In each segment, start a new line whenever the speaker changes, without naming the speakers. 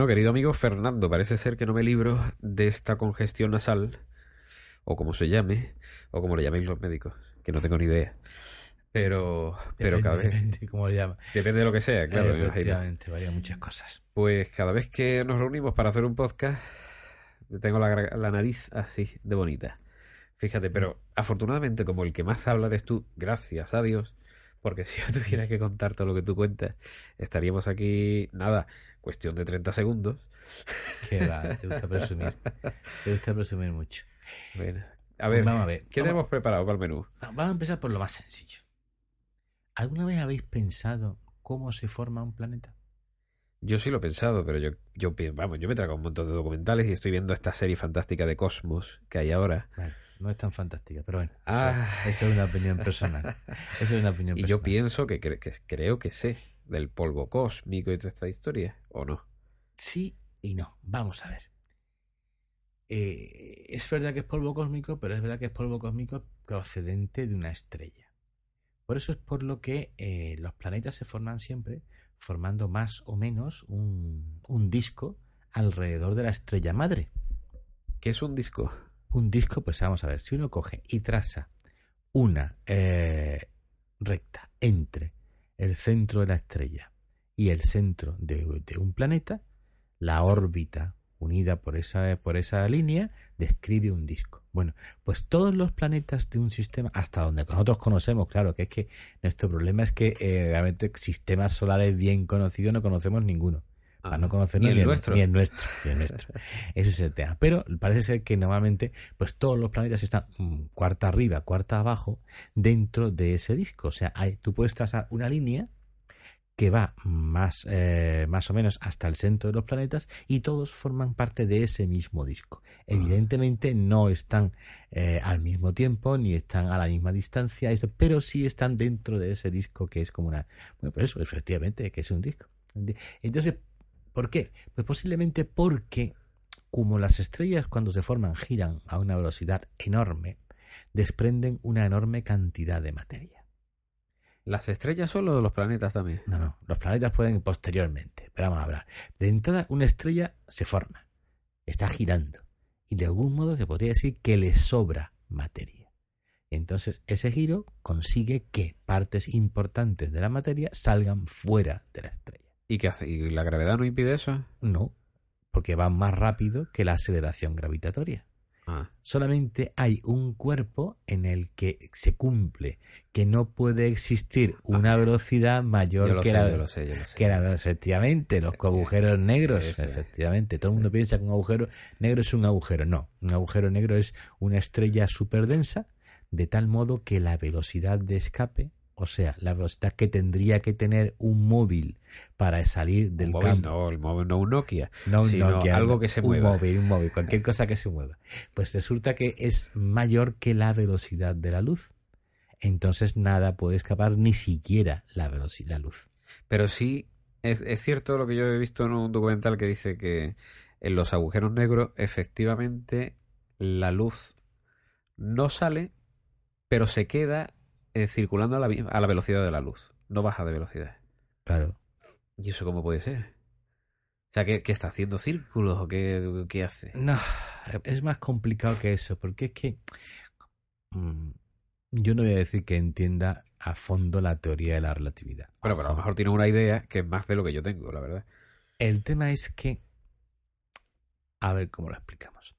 Bueno, querido amigo Fernando, parece ser que no me libro de esta congestión nasal, o como se llame, o como le llaméis los médicos, que no tengo ni idea. Pero, pero cada vez.
Depende cómo lo llama.
Depende de lo que sea, claro.
Efectivamente, varía muchas cosas.
Pues cada vez que nos reunimos para hacer un podcast, tengo la, la nariz así de bonita. Fíjate, pero afortunadamente, como el que más habla eres tú, gracias a Dios, porque si yo tuviera que contar todo lo que tú cuentas, estaríamos aquí, nada, cuestión de 30 segundos.
Qué va, te gusta presumir. Te gusta presumir mucho.
Bueno, a ver, vamos a ver. ¿qué tenemos preparado para el menú?
Vamos a empezar por lo más sencillo. ¿Alguna vez habéis pensado cómo se forma un planeta?
Yo sí lo he pensado, pero yo, yo vamos, yo me traigo un montón de documentales y estoy viendo esta serie fantástica de Cosmos que hay ahora.
No es tan fantástica, pero bueno, ah. eso, es una opinión personal. Eso es una opinión
y yo pienso que, que, creo que sé del polvo cósmico y toda esta historia, ¿o no?
Sí y no. Vamos a ver. Eh, es verdad que es polvo cósmico, pero es verdad que es polvo cósmico procedente de una estrella. Por eso es por lo que eh, los planetas se forman siempre formando más o menos un, disco alrededor de la estrella madre.
¿Qué es un disco?
Un disco, pues vamos a ver, si uno coge y traza una eh, recta entre el centro de la estrella y el centro de, un planeta, la órbita unida por esa, por esa línea describe un disco. Bueno, pues todos los planetas de un sistema, hasta donde nosotros conocemos, claro, que es que nuestro problema es que eh, realmente sistemas solares bien conocidos no conocemos ninguno. Ah, no conocernos ni el, nuestro. Ni el nuestro, ni el nuestro. Ese es el tema. Pero parece ser que normalmente, pues todos los planetas están mm, cuarta arriba, cuarta abajo, dentro de ese disco. O sea, hay, tú puedes trazar una línea que va más, eh, más o menos hasta el centro de los planetas y todos forman parte de ese mismo disco. Ah. Evidentemente no están eh, al mismo tiempo ni están a la misma distancia, pero sí están dentro de ese disco que es como una... Bueno, pues eso, efectivamente, que es un disco. Entonces, ¿por qué? Pues posiblemente porque como las estrellas cuando se forman giran a una velocidad enorme, desprenden una enorme cantidad de materia.
¿Las estrellas solo o los planetas también?
No, no, los planetas pueden posteriormente, pero vamos a hablar. De entrada, una estrella se forma, está girando, y de algún modo se podría decir que le sobra materia. Entonces, ese giro consigue que partes importantes de la materia salgan fuera de la estrella.
¿Y qué hace? ¿Y la gravedad no impide eso?
No, porque va más rápido que la aceleración gravitatoria. Ah. Solamente hay un cuerpo en el que se cumple que no puede existir una velocidad mayor que, la, que la efectivamente los agujeros negros efectivamente todo el mundo piensa que un agujero negro es un agujero no un agujero negro es una estrella súper densa de tal modo que la velocidad de escape o sea, la velocidad que tendría que tener un móvil para salir del campo.
No, el móvil no un Nokia.
No
un
Nokia.
Algo que se
mueva. Un móvil, un móvil, cualquier cosa que se mueva. Pues resulta que es mayor que la velocidad de la luz. Entonces nada puede escapar, ni siquiera la velocidad, la luz.
Pero sí, es, es cierto lo que yo he visto en un documental que dice que en los agujeros negros, efectivamente, la luz no sale, pero se queda eh, circulando a la, a la velocidad de la luz, no baja de velocidad.
Claro.
¿Y eso cómo puede ser? O sea, ¿qué, está haciendo círculos o qué, qué, hace?
No, es más complicado que eso, porque es que mm, yo no voy a decir que entienda a fondo la teoría de la relatividad.
Bueno, pero a lo mejor tiene una idea que es más de lo que yo tengo, la verdad.
El tema es que, a ver cómo lo explicamos.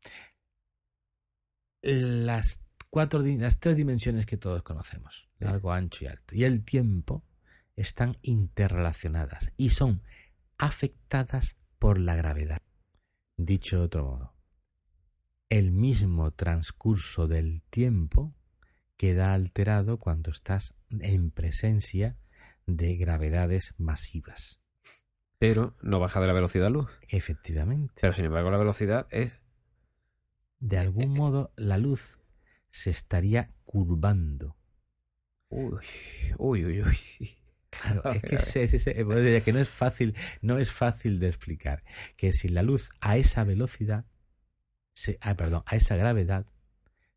Las cuatro, las tres dimensiones que todos conocemos, largo, ancho y alto, y el tiempo, están interrelacionadas y son afectadas por la gravedad. Dicho de otro modo, el mismo transcurso del tiempo queda alterado cuando estás en presencia de gravedades masivas.
Pero no baja de la velocidad luz.
Efectivamente.
Pero sin embargo la velocidad es...
De algún modo la luz se estaría curvando.
Uy, uy, uy, uy.
Claro, es que, que no es fácil, no es fácil de explicar que si la luz a esa velocidad, se, ah, perdón, a esa gravedad,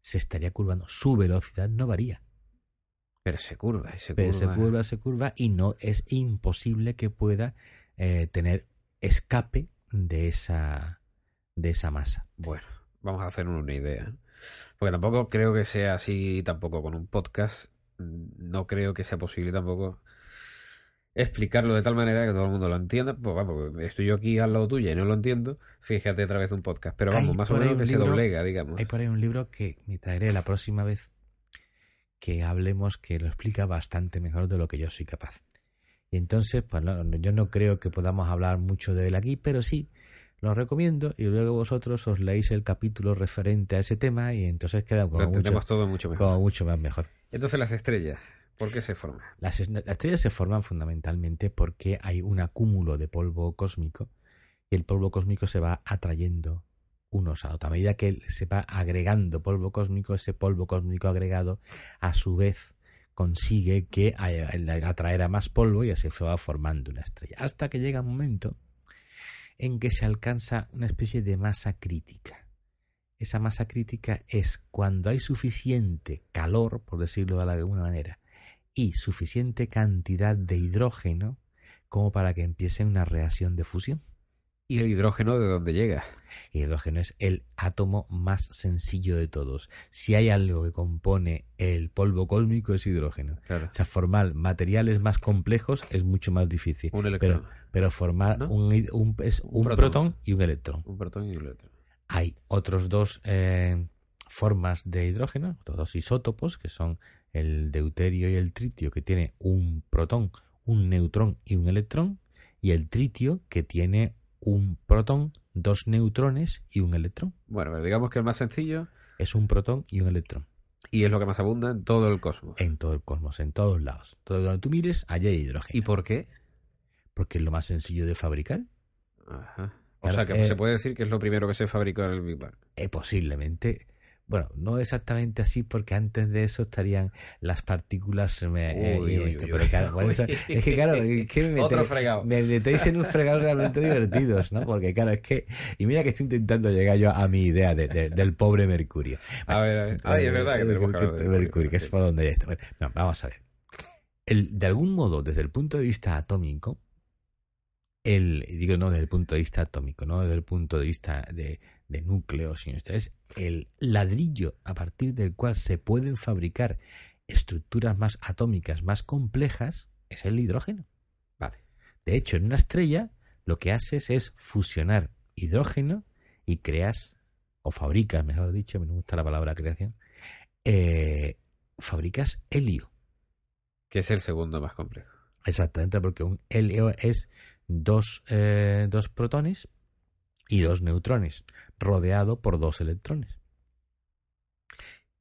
se estaría curvando. Su velocidad no varía.
Pero se curva,
se curva. se curva, se curva y no es imposible que pueda eh, tener escape de esa, de esa masa.
Bueno, vamos a hacer una idea. Porque tampoco creo que sea así, tampoco con un podcast. No creo que sea posible tampoco explicarlo de tal manera que todo el mundo lo entienda. Pues vamos, estoy yo aquí al lado tuyo y no lo entiendo. Fíjate a través de un podcast. Pero vamos,
Hay
más o menos que se doblega, digamos.
Hay por ahí un libro que me traeré la próxima vez que hablemos que lo explica bastante mejor de lo que yo soy capaz. Y entonces, pues no- yo no creo que podamos hablar mucho de él aquí, pero sí lo recomiendo y luego vosotros os leéis el capítulo referente a ese tema y entonces queda
Lo
como, mucho,
todo mucho mejor.
como mucho más mejor.
Entonces las estrellas, ¿por qué se forman?
Las, es- las estrellas se forman fundamentalmente porque hay un acúmulo de polvo cósmico y el polvo cósmico se va atrayendo unos a otros. A medida que se va agregando polvo cósmico, ese polvo cósmico agregado a su vez consigue que atraer a más polvo y así se va formando una estrella. Hasta que llega un momento en que se alcanza una especie de masa crítica. Esa masa crítica es cuando hay suficiente calor, por decirlo de alguna manera, y suficiente cantidad de hidrógeno como para que empiece una reacción de fusión.
¿Y el hidrógeno de dónde llega?
El hidrógeno es el átomo más sencillo de todos. Si hay algo que compone el polvo cósmico es hidrógeno.
Claro.
O sea, formar materiales más complejos es mucho más difícil.
Un electrón.
Pero, pero formar
¿No?
un, un- es un
protón.
protón. y un electrón.
Un protón y un electrón.
Hay otros dos eh, formas de hidrógeno, otros dos isótopos, que son el deuterio y el tritio, que tiene un protón, un neutrón y un electrón, y el tritio, que tiene un protón, dos neutrones y un electrón.
Bueno, pero digamos que el más sencillo
Es un protón y un electrón.
y es lo que más abunda en todo el cosmos.
En todo el cosmos, en todos lados. Todo donde tú mires, allá hay hidrógeno.
¿Y por qué?
Porque es lo más sencillo de fabricar.
Ajá. O
Claro,
sea, que
eh,
se puede decir que es lo primero que se fabricó en el Big Bang.
Eh, posiblemente. Bueno, no exactamente así, porque antes de eso estarían las partículas. eh, eh,
Uy,
y
uy,
esto,
uy,
pero
uy.
claro, por eso- es que claro, es que me, metéis- me metéis en un fregado realmente divertidos, ¿no? Porque claro, es que. Y mira que estoy intentando llegar yo a mi idea de- de- del pobre Mercurio.
A ver, a ver. Ay, es verdad que
Eh,
tenemos que hablar de
Mercurio, que es por donde esto. Bueno, no, vamos a ver. El, de algún modo, desde el punto de vista atómico, el, digo no desde el punto de vista atómico, no desde el punto de vista de, de núcleos, sino esto es el ladrillo a partir del cual se pueden fabricar estructuras más atómicas, más complejas, es el hidrógeno.
Vale.
De hecho, en una estrella lo que haces es fusionar hidrógeno y creas, o fabricas, mejor dicho, me gusta la palabra creación, eh, fabricas helio.
Que es el segundo más complejo.
Exactamente, porque un helio es dos, eh, dos protones y dos neutrones, rodeado por dos electrones.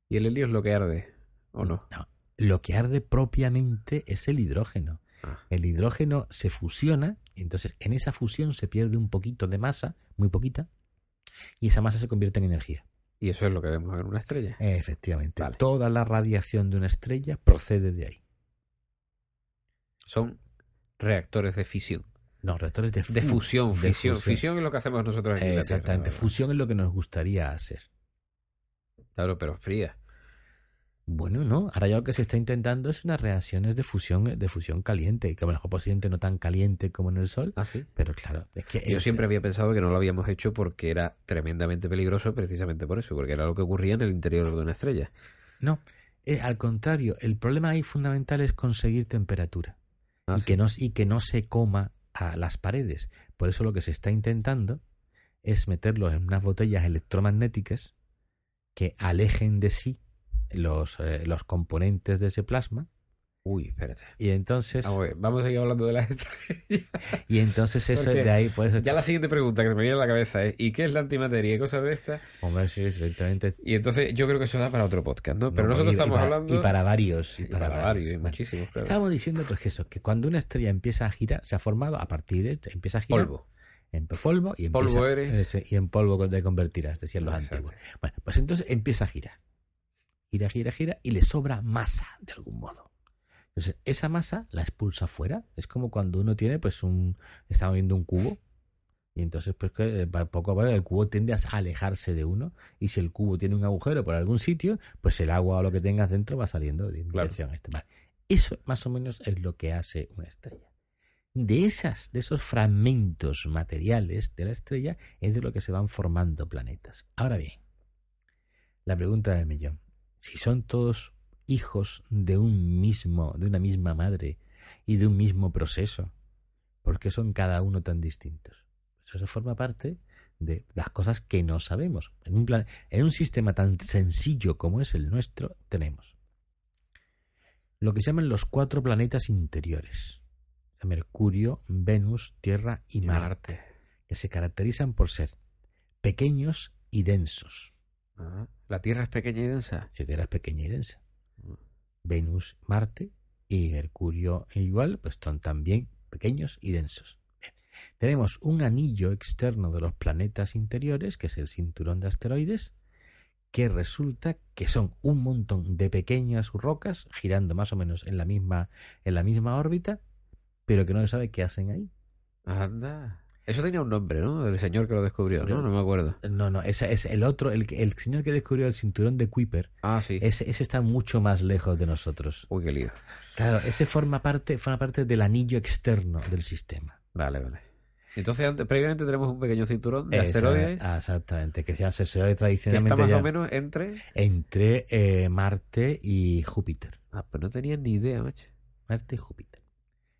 ¿Y el helio es lo que arde? ¿O no?
No, lo que arde propiamente es el hidrógeno.
Ah.
El hidrógeno se fusiona, y entonces en esa fusión se pierde un poquito de masa, muy poquita, y esa masa se convierte en energía.
Y eso es lo que vemos en una estrella.
Efectivamente,
Vale.
toda la radiación de una estrella procede de ahí.
Son reactores de fisión.
No, reactores de,
De
fu-
fusión,
de
fisión. Fisión es lo que hacemos nosotros aquí en la
Exactamente, fusión es lo que nos gustaría hacer.
Claro, pero fría.
Bueno, no, ahora ya lo que se está intentando es unas reacciones de fusión, de fusión caliente, que a lo mejor posiblemente no tan caliente como en el Sol,
Ah, sí.
pero claro, es que
Yo
el-
siempre había pensado que no lo habíamos hecho porque era tremendamente peligroso precisamente por eso, porque era lo que ocurría en el interior de una estrella.
No, eh, al contrario, el problema ahí fundamental es conseguir temperatura
Ah,
y,
sí.
que no, y que no se coma a las paredes. Por eso lo que se está intentando es meterlos en unas botellas electromagnéticas que alejen de sí los, eh, los componentes de ese plasma
Uy, espérate.
y entonces
Vamos a, ver, vamos a seguir hablando de las estrellas.
y entonces eso
Porque
de ahí pues
Ya la siguiente pregunta que se me viene a la cabeza es ¿y qué es la antimateria y cosas de estas?
hombre sí directamente
Y entonces yo creo que eso da para otro podcast, ¿no? Pero
No,
nosotros
y- y
estamos
para-
hablando...
y para varios y
y
para, varios.
muchísimos, claro.
Estábamos diciendo pues que eso, que cuando una estrella empieza a girar, se ha formado a partir de empieza a girar
Polvo.
en polvo y
Polvo
empieza,
eres.
y en polvo te convertirás, decían los
Exacto.
antiguos. Bueno, pues entonces empieza a girar. Gira, gira, gira y le sobra masa de algún modo. Entonces, esa masa la expulsa fuera. Es como cuando uno tiene, pues, un. Estamos viendo un cubo. Y entonces, pues, que eh, poco a poco el cubo tiende a alejarse de uno. Y si el cubo tiene un agujero por algún sitio, pues el agua o lo que tengas dentro va saliendo de
Claro.
dirección a este. Vale. Eso más o menos es lo que hace una estrella. de esas, de esos fragmentos materiales de la estrella, es de lo que se van formando planetas. Ahora bien, la pregunta del millón. Si son todos hijos de un mismo, de una misma madre y de un mismo proceso, ¿por qué son cada uno tan distintos? Pues eso forma parte de las cosas que no sabemos. En un, plan, en un sistema tan sencillo como es el nuestro, tenemos lo que se llaman los cuatro planetas interiores. Mercurio, Venus, Tierra y Marte, que se caracterizan por ser pequeños y densos.
Ah, ¿La Tierra es pequeña y densa?
La Tierra es pequeña y densa. Venus, Marte y Mercurio igual, pues son también pequeños y densos. Tenemos un anillo externo de los planetas interiores, que es el cinturón de asteroides, que resulta que son un montón de pequeñas rocas girando más o menos en la misma, en la misma órbita, pero que no se sabe qué hacen ahí.
Anda. Eso tenía un nombre, ¿no? El señor que lo descubrió, ¿no? No me acuerdo.
No, no, ese es el otro, el, el señor que descubrió el cinturón de Kuiper.
Ah, sí.
Ese, ese está mucho más lejos de nosotros.
Uy, qué lío.
Claro, ese forma parte, forma parte del anillo externo del sistema.
Vale, vale. Entonces, antes, previamente tenemos un pequeño cinturón de asteroides.
Esa- exactamente, que se llama asteroide
Que
tradicionalmente.
está más o menos entre.
entre eh, Marte y Júpiter.
Ah, pues no tenía ni idea, macho.
Marte y Júpiter.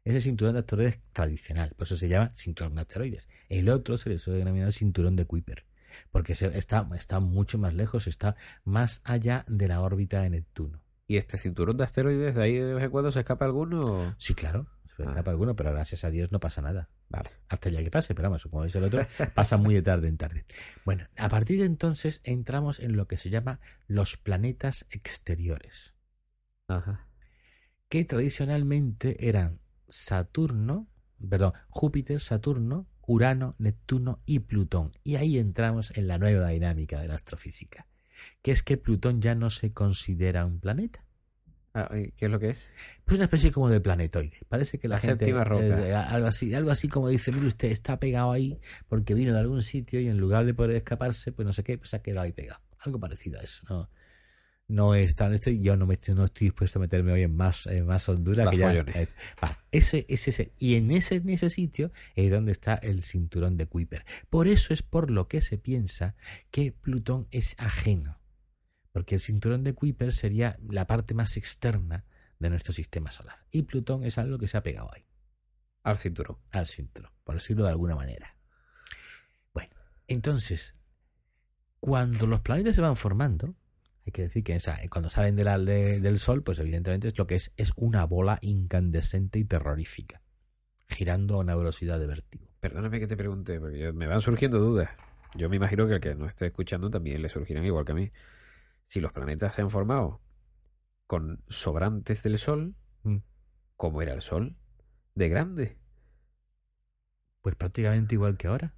Ese cinturón de asteroides tradicional, por eso se llama cinturón de asteroides. El otro se le suele denominar cinturón de Kuiper, porque está, está mucho más lejos, está más allá de la órbita de Neptuno.
¿Y este cinturón de asteroides, de ahí de vez en cuando se escapa alguno?
Sí, claro, se
Ah.
escapa alguno, pero gracias a Dios no pasa nada.
Vale.
Hasta ya que pase, pero vamos, como dice el otro, pasa muy de tarde en tarde. Bueno, a partir de entonces entramos en lo que se llama los planetas exteriores.
Ajá.
que tradicionalmente eran Saturno, perdón, Júpiter, Saturno, Urano, Neptuno y Plutón. Y ahí entramos en la nueva dinámica de la astrofísica, que es que Plutón ya no se considera un planeta.
Ah, ¿y ¿Qué es lo que es?
Pues una especie como de planetoide. Parece que la,
La
gente
séptima roca.
eh, algo así, algo así como dice, mire usted, está pegado ahí porque vino de algún sitio y en lugar de poder escaparse, pues no sé qué, pues se ha quedado ahí pegado. Algo parecido a eso, ¿no? No es tan este, yo no me estoy, no estoy dispuesto a meterme hoy en más, en más hondura
Más
que ya. eh, vale, ese, ese, ese- y en ese, en ese sitio es donde está el cinturón de Kuiper. Por eso es por lo que se piensa que Plutón es ajeno. Porque el cinturón de Kuiper sería la parte más externa de nuestro sistema solar. Y Plutón es algo que se ha pegado ahí,
Al cinturón.
al cinturón, por decirlo de alguna manera. Bueno, entonces, cuando los planetas se van formando, hay que decir que esa- cuando salen de la- de- del Sol, pues evidentemente es lo que es, es una bola incandescente y terrorífica, girando a una velocidad de vértigo.
Perdóname que te pregunte, porque yo- me van surgiendo dudas. Yo me imagino que el que no esté escuchando también le surgirán igual que a mí. Si los planetas se han formado con sobrantes del Sol,
Mm.
¿cómo era el Sol? De grande.
Pues prácticamente igual que ahora.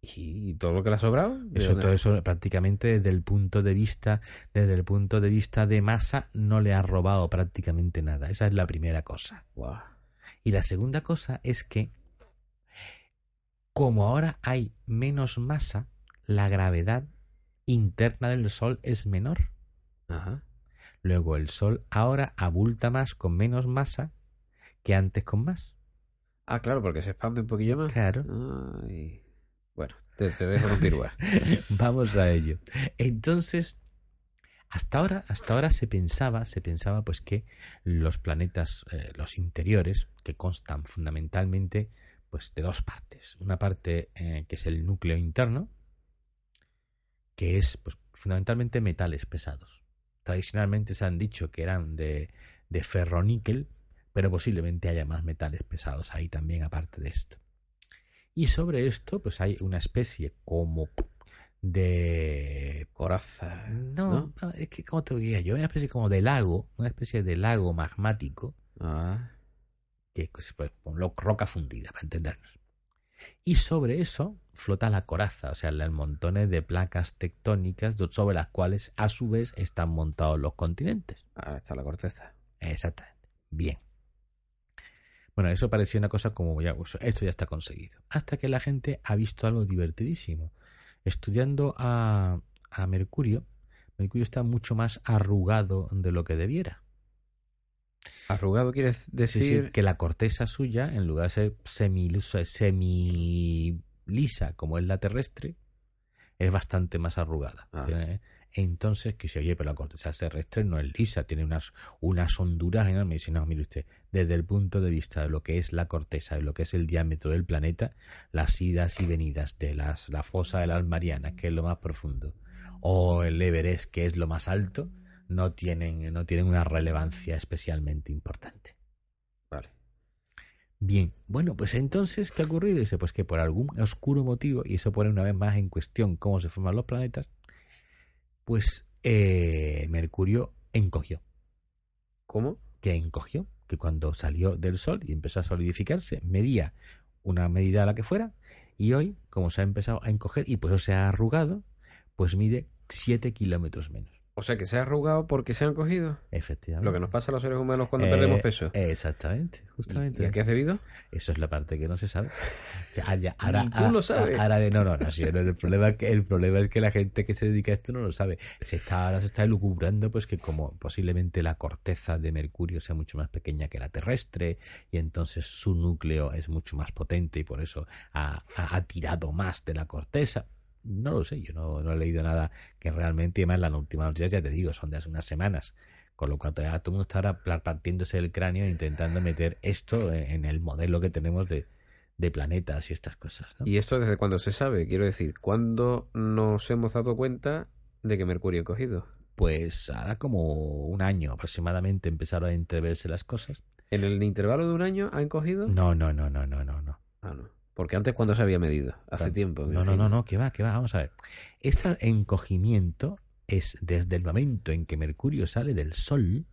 ¿Y todo lo que le ha sobrado? ¿De
Eso, todo eso prácticamente desde el punto de vista, desde el punto de vista de masa, no le ha robado prácticamente nada. Esa es la primera cosa. Y la segunda cosa es que, como ahora hay menos masa, la gravedad interna del Sol es menor.
Ajá.
Luego el Sol ahora abulta más con menos masa que antes con más.
Ah, claro, porque se expande un poquillo más.
Claro.
Ay. Te dejo continuar.
Vamos a ello. Entonces, hasta ahora, hasta ahora se pensaba, se pensaba pues que los planetas, eh, los interiores, que constan fundamentalmente pues de dos partes. Una parte eh, que es el núcleo interno, que es pues fundamentalmente metales pesados. Tradicionalmente se han dicho que eran de, de ferroníquel, pero posiblemente haya más metales pesados ahí también aparte de esto. Y sobre esto, pues hay una especie como de
Coraza.
no, no, es que, ¿cómo te diría yo? Una especie como de lago, una especie de lago magmático,
Ah.
que es pues, roca fundida, para entendernos. Y sobre eso flota la coraza, o sea, los montones de placas tectónicas sobre las cuales, a su vez, están montados los continentes.
Ahora está la corteza.
Exactamente. Bien. Bueno, eso parecía una cosa como ya, pues, esto ya está conseguido. Hasta que la gente ha visto algo divertidísimo. Estudiando a, a Mercurio, Mercurio está mucho más arrugado de lo que debiera.
Arrugado quiere decir...
sí, que la corteza suya, en lugar de ser semilisa, semilisa como es la terrestre, es bastante más arrugada.
Ah.
¿eh? Entonces, que se oye, pero la corteza terrestre no es lisa, tiene unas, unas honduras enormes. Y dice, no, mire usted, desde el punto de vista de lo que es la corteza, de lo que es el diámetro del planeta, las idas y venidas de las, la fosa de las Marianas, que es lo más profundo, o el Everest, que es lo más alto, no tienen, no tienen una relevancia especialmente importante.
Vale.
Bien, bueno, pues entonces, ¿qué ha ocurrido? Dice, pues que por algún oscuro motivo, y eso pone una vez más en cuestión cómo se forman los planetas, pues eh, Mercurio encogió.
¿Cómo?
que encogió, que cuando salió del Sol y empezó a solidificarse, medía una medida a la que fuera, y hoy, como se ha empezado a encoger y pues se ha arrugado, pues mide 7 kilómetros menos.
O sea, que se ha arrugado porque se han cogido.
Efectivamente.
Lo que nos pasa a los seres humanos cuando
Eh,
perdemos peso.
Exactamente,
¿Y
justamente.
a qué es debido?
Eso es la parte que no se sabe. O sea, ya- ahora,
Ni tú lo sabes.
a- ahora de, no, no, no, sí, no, el, problema es que, el problema es que la gente que se dedica a esto no lo sabe. Se está, ahora se está elucubrando pues que como posiblemente la corteza de Mercurio sea mucho más pequeña que la terrestre y entonces su núcleo es mucho más potente y por eso ha, ha- ha tirado más de la corteza. No lo sé, yo no, no he leído nada que realmente, además las últimas noticias ya te digo, son de hace unas semanas. Con lo cual todavía todo el mundo está ahora partiéndose el cráneo intentando meter esto en el modelo que tenemos de, de planetas y estas cosas. ¿no?
¿Y esto desde cuándo se sabe? Quiero decir, ¿cuándo nos hemos dado cuenta de que Mercurio ha cogido?
Pues ahora como un año aproximadamente empezaron a entreverse las cosas.
¿En el intervalo de un año ha encogido?
No, no, no, no, no, no, no.
Ah, no. Porque antes, ¿cuándo se había medido? Hace
Claro.
tiempo.
No, no, no, no, que va, que va, vamos a ver. Este encogimiento es desde el momento en que Mercurio sale del Sol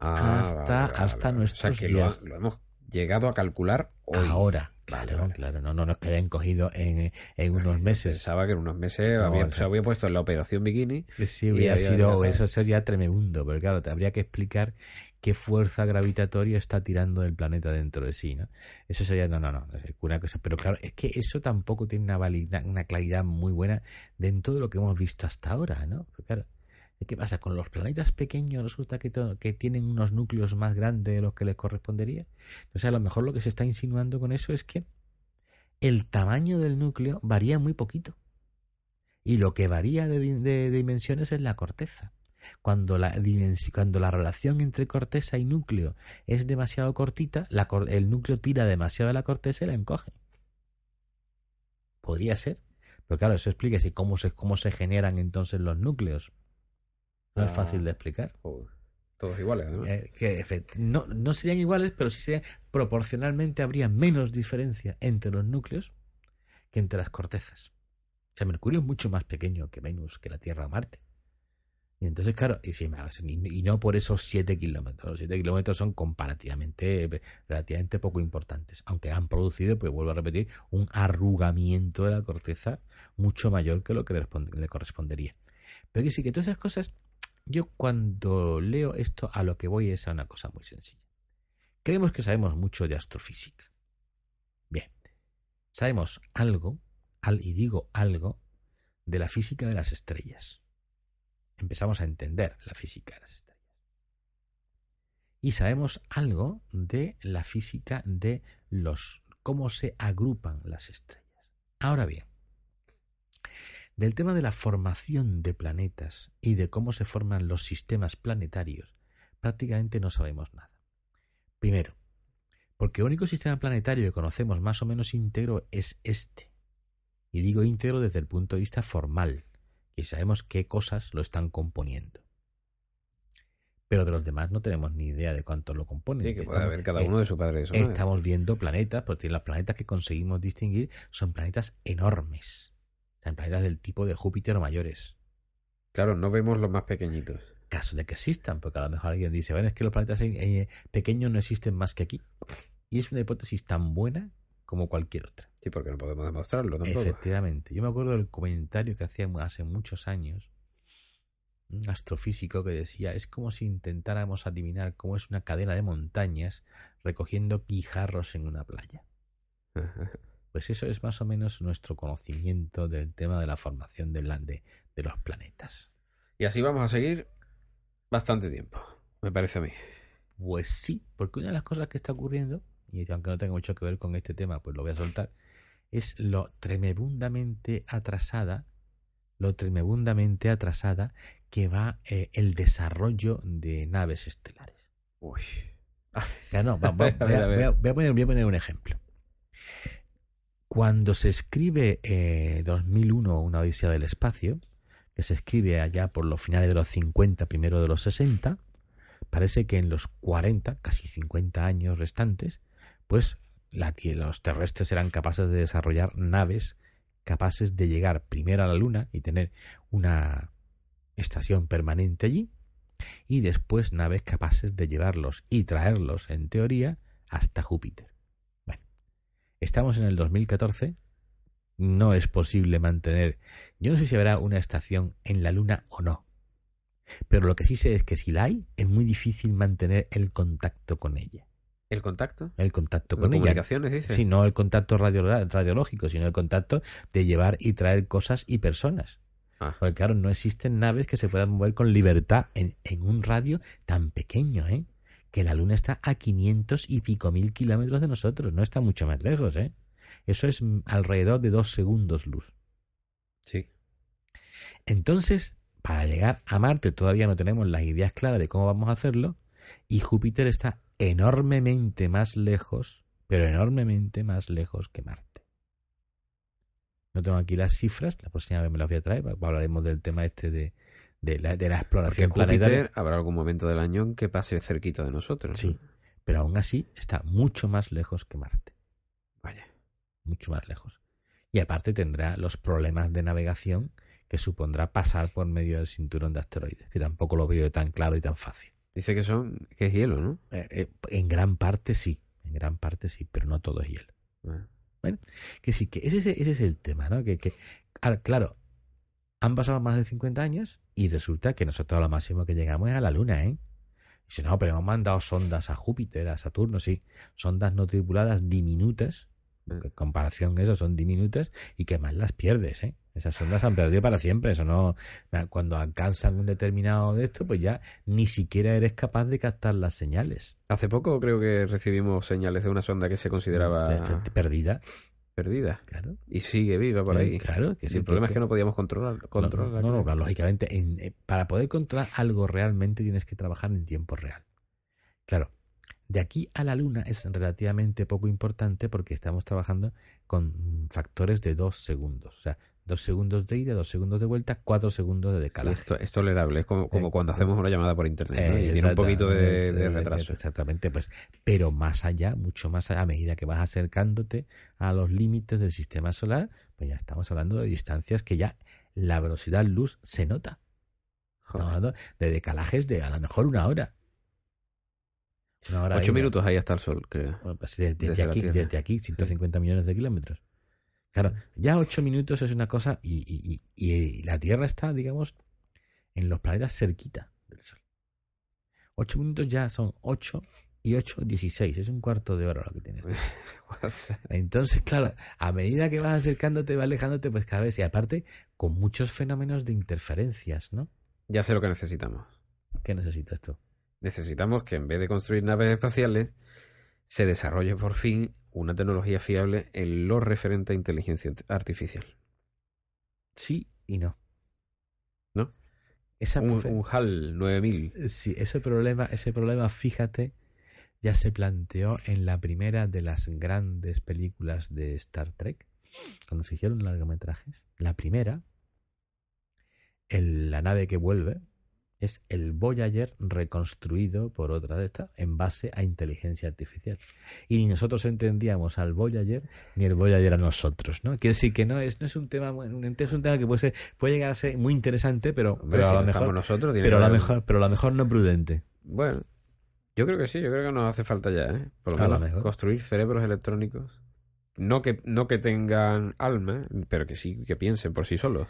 Ah,
hasta- hasta
O sea,
nuestros
que
días.
lo hemos llegado a calcular hoy.
ahora.
Vale,
Claro,
vale.
claro, no, no, no es que en, en unos meses.
Pensaba que en unos meses
No,
había-
o
se había puesto en la operación bikini.
Sí, hubiera sido, eso sería tremendo, pero claro, te habría que explicar qué fuerza gravitatoria está tirando el planeta dentro de sí, ¿no? Eso sería, no, no, no, es una cosa, pero claro, es que eso tampoco tiene una, valida- una claridad muy buena dentro de lo que hemos visto hasta ahora, ¿no? Porque claro, ¿qué pasa? Con los planetas pequeños resulta que, que tienen unos núcleos más grandes de los que les correspondería. Entonces, a lo mejor lo que se está insinuando con eso es que el tamaño del núcleo varía muy poquito. Y lo que varía de dimensiones es la corteza. Cuando la, cuando la relación entre corteza y núcleo es demasiado cortita, la el núcleo tira demasiado de la corteza y la encoge. Podría ser. Pero claro, eso explica si cómo se, cómo se generan entonces los núcleos. No es
Ah.
fácil de explicar.
Joder, todos iguales, además.
Eh, que no, no serían iguales, pero sí serían proporcionalmente habría menos diferencia entre los núcleos que entre las cortezas. O sea, Mercurio es mucho más pequeño que Venus, que la Tierra o Marte. Y entonces, claro, y, sí, y- no por esos 7 kilómetros. Los 7 kilómetros son comparativamente, relativamente poco importantes. Aunque han producido, pues vuelvo a repetir, un arrugamiento de la corteza mucho mayor que lo que le correspondería. Pero que sí, que todas esas cosas, yo cuando leo esto a lo que voy es a una cosa muy sencilla. Creemos que sabemos mucho de astrofísica. Bien, sabemos algo, al, y digo algo, de la física de las estrellas. Empezamos a entender la física de las estrellas. Y sabemos algo de la física de los cómo se agrupan las estrellas. Ahora bien, del tema de la formación de planetas y de cómo se forman los sistemas planetarios, prácticamente no sabemos nada. Primero, porque el único sistema planetario que conocemos más o menos íntegro es este. Y digo íntegro desde el punto de vista formal, y sabemos qué cosas lo están componiendo. Pero de los demás no tenemos ni idea de cuánto lo componen.
Sí, que puede
Estamos-
haber cada uno de su padre de su.
Estamos viendo planetas, porque los planetas que conseguimos distinguir son planetas enormes. Sea, planetas del tipo de Júpiter o mayores.
Claro, no vemos los más pequeñitos.
Caso de que existan, porque a lo mejor alguien dice, bueno, es que los planetas pequeños no existen más que aquí. Y es una hipótesis tan buena como cualquier otra.
Sí, porque no podemos demostrarlo tampoco.
Efectivamente. Yo me acuerdo del comentario que hacía hace muchos años un astrofísico que decía, es como si intentáramos adivinar cómo es una cadena de montañas recogiendo guijarros en una playa. Pues eso es más o menos nuestro conocimiento del tema de la formación de, la- de, de los planetas.
Y así vamos a seguir bastante tiempo, me parece a mí.
Pues sí, porque una de las cosas que está ocurriendo, y aunque no tenga mucho que ver con este tema, pues lo voy a soltar, es lo tremendamente atrasada, lo tremendamente atrasada que va eh, el desarrollo de naves estelares.
Uy.
Ya no, va- va-
A ver, a
voy, a,
ver.
voy a poner, voy a poner un ejemplo. Cuando se escribe eh, 2001, una odisea del espacio, que se escribe allá por los finales de los 50, primero de los 60, parece que en los 40, casi 50 años restantes, pues los terrestres eran capaces de desarrollar naves capaces de llegar primero a la Luna y tener una estación permanente allí, y después naves capaces de llevarlos y traerlos, en teoría, hasta Júpiter. Bueno, estamos en el 2014, no es posible mantener, yo no sé si habrá una estación en la Luna o no, pero lo que sí sé es que si la hay, es muy difícil mantener el contacto con ella.
¿El contacto?
El contacto
¿De
con ella.
comunicaciones, dices?
Sí, no el contacto radio- radiológico, sino el contacto de llevar y traer cosas y personas.
Ah.
Porque claro, no existen naves que se puedan mover con libertad en, en un radio tan pequeño, ¿eh? Que la Luna está a 500 y pico mil kilómetros de nosotros, no está mucho más lejos, ¿eh? Eso es mm, alrededor de dos segundos luz.
Sí.
Entonces, para llegar a Marte todavía no tenemos las ideas claras de cómo vamos a hacerlo y Júpiter está enormemente más lejos, pero enormemente más lejos que Marte. No tengo aquí las cifras, la próxima vez me las voy a traer, hablaremos del tema este de, de, la, de la
Porque
exploración
Júpiter
planetaria.
habrá algún momento del año en que pase cerquita de nosotros.
Sí, pero aún así está mucho más lejos que Marte,
Vaya.
mucho más lejos. Y aparte tendrá los problemas de navegación que supondrá pasar por medio del cinturón de asteroides, que tampoco lo veo tan claro y tan fácil.
Dice que son que es hielo, ¿no?
Eh, eh, en gran parte sí, en gran parte sí, pero no todo es hielo.
Ah.
Que sí, que ese, es- ese es el tema, ¿no? Que, que claro, han pasado más de 50 años y resulta que nosotros lo máximo que llegamos es a la Luna, ¿eh? Dice, no, pero hemos mandado sondas a Júpiter, a Saturno, sí. Sondas no tripuladas diminutas. En comparación eso son diminutas y que más las pierdes, ¿eh? Esas sondas se han perdido para siempre, eso no... Cuando alcanzan un determinado de esto, pues ya ni siquiera eres capaz de captar las señales.
Hace poco creo que recibimos señales de una sonda que se consideraba
Perdida,
perdida
claro.
y sigue viva por ahí.
Claro, que
Y
sí,
el problema es
que-
no podíamos controlar,
No,
controlar
no, no, no, lógicamente, en- eh, para poder controlar algo realmente tienes que trabajar en tiempo real. Claro, de aquí a la Luna es relativamente poco importante porque estamos trabajando con factores de dos segundos. O sea, dos segundos de ida, dos segundos de vuelta, cuatro segundos de
Sí,
decalaje.
esto es tolerable, es como, como
Eh,
cuando hacemos una llamada por internet ¿no?
Eh,
y tiene un poquito de, de
exactamente,
retraso.
Exactamente, pues. Pero más allá, mucho más allá, a medida que vas acercándote a los límites del sistema solar, pues ya estamos hablando de distancias que ya la velocidad luz se nota. Estamos hablando de decalajes de a lo mejor una hora. Una hora
Ocho
ahí,
minutos ahí hasta el sol, creo.
bueno, pues desde, desde
Desde
aquí, desde aquí, 150 millones de kilómetros. Claro, ya ocho minutos es una cosa y, y- y- y la Tierra está, digamos, en los planetas cerquita del Sol. Ocho minutos ya son ocho y ocho, dieciséis. Es un cuarto de hora lo que tienes. Entonces, claro, a medida que vas acercándote, vas alejándote, pues cada vez, y aparte, con muchos fenómenos de interferencias, ¿no?
ya sé lo que necesitamos.
¿Qué necesitas tú?
Necesitamos que en vez de construir naves espaciales, se desarrolle por fin una tecnología fiable en lo referente a inteligencia artificial.
Sí y no.
¿No?
Esa
Un, un HAL 9000.
Sí, ese problema, ese problema, fíjate, ya se planteó en la primera de las grandes películas de Star Trek, cuando se hicieron largometrajes. La primera, el- la nave que vuelve, es el Voyager reconstruido por otra de estas en base a inteligencia artificial. Y ni nosotros entendíamos al Voyager ni el Voyager a nosotros, ¿no? Quiere decir que no es, no es un tema, es un tema que puede ser, puede llegar a ser muy interesante, pero,
Hombre,
pero
si
a lo
no
mejor
nosotros,
pero a lo mejor, pero a lo mejor no prudente.
Bueno, yo creo que sí, yo creo que nos hace falta ya, ¿eh? Por lo menos
mejor.
construir cerebros electrónicos. No que, no que tengan alma, pero que sí que piensen por sí solos.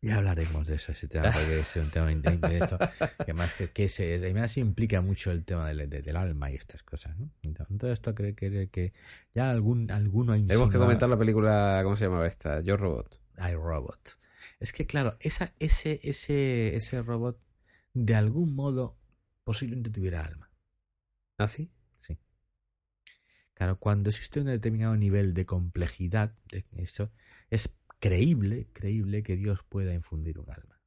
Ya hablaremos de eso, ese tema, porque es un tema de esto, que más que, que se, además implica mucho el tema del, de- del alma y estas cosas, ¿no? Entonces, todo esto creo que, que ya algún, alguno ha
Tenemos que comentar la película, ¿cómo se llamaba esta? Yo Robot.
I, Robot. Es que claro, esa, ese, ese, ese robot de algún modo posiblemente tuviera alma.
¿Ah, sí?
Sí. Claro, cuando existe un determinado nivel de complejidad, de eso, es creíble, creíble que Dios pueda infundir un alma.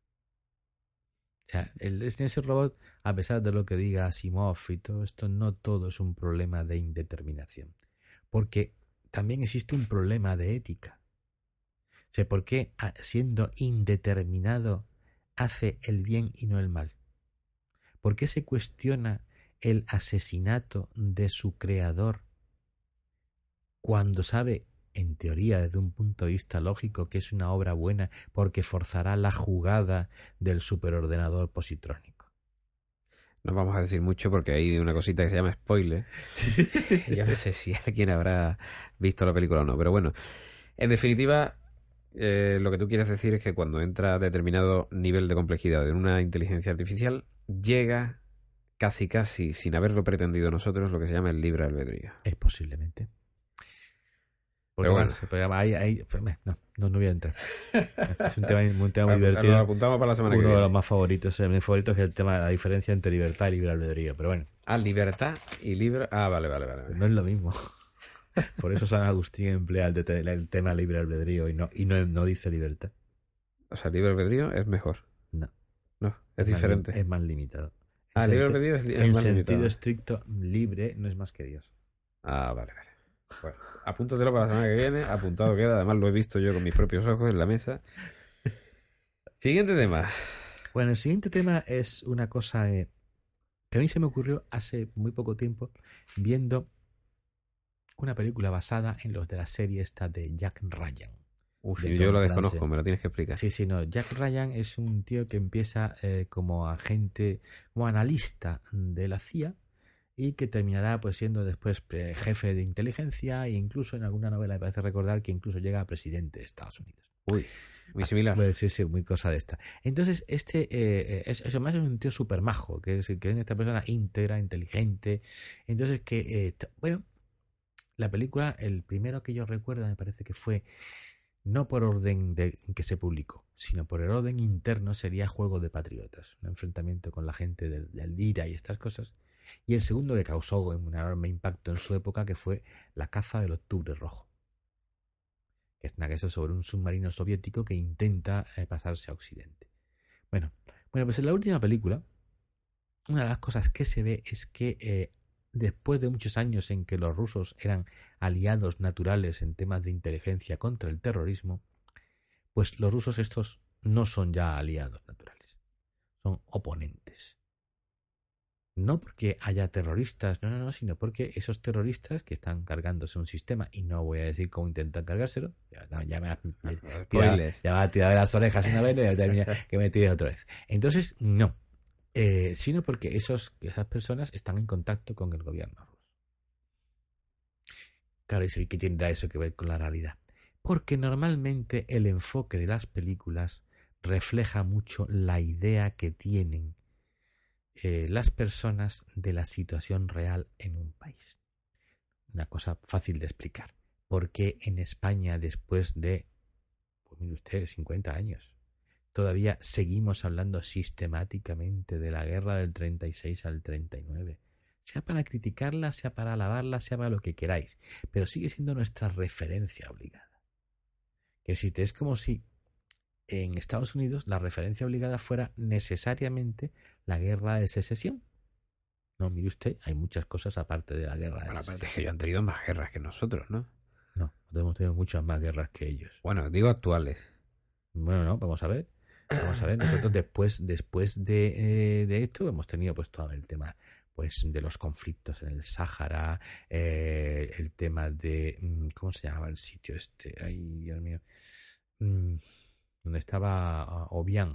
O sea, el, ese robot, a pesar de lo que diga Asimov y todo esto, no todo es un problema de indeterminación. Porque también existe un problema de ética. O ¿por qué siendo indeterminado hace el bien y no el mal? ¿Por qué se cuestiona el asesinato de su creador cuando sabe, en teoría, desde un punto de vista lógico, que es una obra buena porque forzará la jugada del superordenador positrónico?
No vamos a decir mucho porque hay una cosita que se llama spoiler. Yo no sé si alguien habrá visto la película o no, pero bueno, en definitiva, eh, lo que tú quieres decir es que cuando entra a determinado nivel de complejidad en una inteligencia artificial, llega casi casi sin haberlo pretendido nosotros lo que se llama el libre albedrío.
Es posiblemente. Pero bueno, pues, no, no, voy a entrar. Es un tema, un tema muy divertido.
Lo apuntamos para la semana
Uno
que viene.
de los más favoritos, mi favorito es el tema la diferencia entre libertad y libre albedrío. Pero bueno.
Ah, libertad y libre. Ah, vale, vale, vale.
No es lo mismo. Por eso San Agustín emplea el, el, tema libre albedrío y no, y no, no dice libertad.
O sea, libre albedrío es mejor.
No.
No, es, es diferente.
Más, es más limitado.
Ah, libre albedrío es, es
En
más
sentido
limitado.
estricto, libre no es más que Dios.
Ah, vale, vale. Bueno, apúntatelo para la semana que viene. Apuntado queda. Además, lo he visto yo con mis propios ojos en la mesa. Siguiente tema.
Bueno, el siguiente tema es una cosa eh, que a mí se me ocurrió hace muy poco tiempo viendo una película basada en los de la serie esta de Jack Ryan.
Uf, yo la desconozco, me la tienes que explicar.
Sí, sí, no. Jack Ryan es un tío que empieza eh, como agente, como analista de la CIA y que terminará pues siendo después eh, jefe de inteligencia e incluso en alguna novela me parece recordar que incluso llega a presidente de Estados Unidos.
Uy, muy similar.
Pues sí, sí, muy cosa de esta. Entonces, este, eh, es, eso más es un tío súper majo, que es, que es esta persona íntegra, inteligente. Entonces, que, eh, bueno, la película, el primero que yo recuerdo me parece que fue no por orden de que se publicó, sino por el orden interno sería Juego de Patriotas, un enfrentamiento con la gente del, del IRA y estas cosas. Y el segundo que causó un enorme impacto en su época, que fue la caza del Octubre Rojo, que es una caza sobre un submarino soviético que intenta eh, pasarse a Occidente. Bueno, bueno, pues en la última película, una de las cosas que se ve es que eh, después de muchos años en que los rusos eran aliados naturales en temas de inteligencia contra el terrorismo, pues los rusos estos no son ya aliados naturales, son oponentes. No porque haya terroristas, no, no, no, sino porque esos terroristas que están cargándose un sistema, y no voy a decir cómo intentan cargárselo, ya, no, ya me ha tirado, ya me ha tirado de las orejas una vez y ya termina que me tire otra vez. Entonces, no, eh, sino porque esos, esas personas están en contacto con el gobierno ruso. Claro, ¿y qué tendrá eso que ver con la realidad? Porque normalmente el enfoque de las películas refleja mucho la idea que tienen eh, las personas de la situación real en un país. Una cosa fácil de explicar. Porque en España, después de, pues mire usted, 50 años, todavía seguimos hablando sistemáticamente de la guerra del 36 al 39. Sea para criticarla, sea para alabarla, sea para lo que queráis. Pero sigue siendo nuestra referencia obligada. Que si te es como si en Estados Unidos la referencia obligada fuera necesariamente la guerra de secesión. No, mire usted, hay muchas cosas aparte de la guerra de
bueno,
secesión.
Aparte es que ellos han tenido más guerras que nosotros, ¿no?
No, hemos tenido muchas más guerras que ellos.
Bueno, digo actuales.
Bueno, no, vamos a ver. Vamos a ver, nosotros después, después de, eh, de esto hemos tenido pues todo el tema pues de los conflictos en el Sáhara, eh, el tema de mm, ¿cómo se llamaba el sitio este? Ay, Dios mío. Mm, donde estaba uh, Obiang,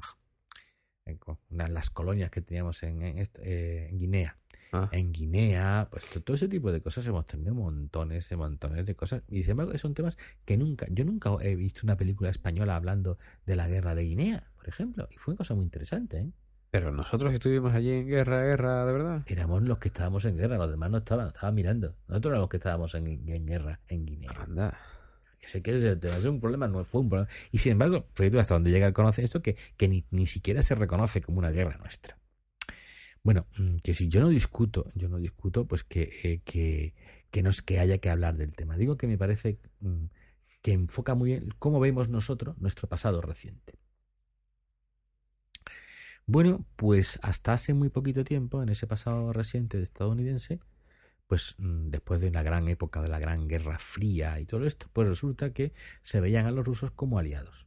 en, una las colonias que teníamos en, en, esto, eh, en Guinea.
Ah.
En Guinea, pues todo ese tipo de cosas hemos tenido montones y montones de cosas. Y sin embargo, son temas que nunca, yo nunca he visto una película española hablando de la guerra de Guinea, por ejemplo. Y fue una cosa muy interesante, ¿eh?
Pero nosotros estuvimos allí en guerra, guerra, de verdad.
Éramos los que estábamos en guerra, los demás no estaban, estaban mirando. Nosotros éramos los que estábamos en, en guerra en Guinea.
Anda.
Sé que ese es un problema, no fue un problema. Y sin embargo, fue hasta donde llega el conocer esto que, que ni, ni siquiera se reconoce como una guerra nuestra. Bueno, mm, que si yo no discuto, yo no discuto, pues que, eh, que, que no es que haya que hablar del tema. Digo que me parece mm, que enfoca muy bien cómo vemos nosotros nuestro pasado reciente. Bueno, pues hasta hace muy poquito tiempo, en ese pasado reciente estadounidense, pues mm, después de una gran época de la Gran Guerra Fría y todo esto, pues resulta que se veían a los rusos como aliados,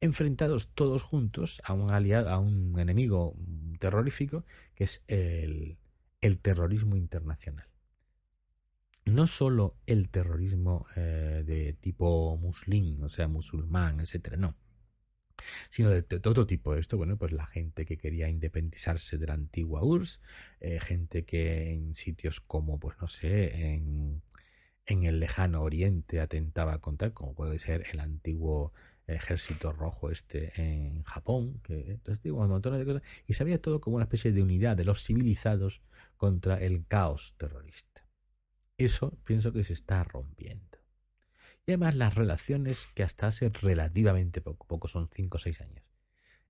enfrentados todos juntos a un aliado, a un enemigo terrorífico que es el, el terrorismo internacional. No solo el terrorismo eh, de tipo musulmán, o sea, musulmán, etcétera, no sino de, todo tipo. Esto, bueno, pues la gente que quería independizarse de la antigua URSS, eh, gente que en sitios como, pues no sé, en, en el lejano oriente atentaba contra, como puede ser el antiguo ejército rojo este en Japón, entonces digo, un montón de cosas, y se veía todo como una especie de unidad de los civilizados contra el caos terrorista. Eso pienso que se está rompiendo. Y además las relaciones que hasta hace relativamente poco, poco son 5 o 6 años,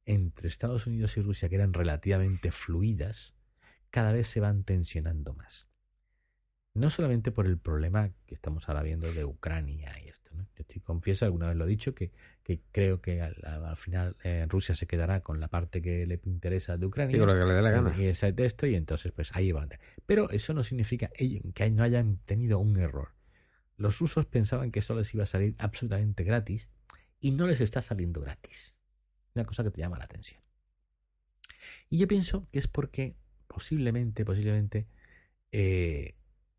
entre Estados Unidos y Rusia, que eran relativamente fluidas, cada vez se van tensionando más. No solamente por el problema que estamos ahora viendo de Ucrania y esto. ¿no? Yo estoy, confieso, alguna vez lo he dicho, que, que creo que al, final eh, Rusia se quedará con la parte que le interesa de Ucrania.
Sí, lo que le dé la gana.
Y ese texto, y entonces pues ahí van. Pero eso no significa que no hayan tenido un error. Los rusos pensaban que eso les iba a salir absolutamente gratis y no les está saliendo gratis. Una cosa que te llama la atención. Y yo pienso que es porque posiblemente, posiblemente, eh,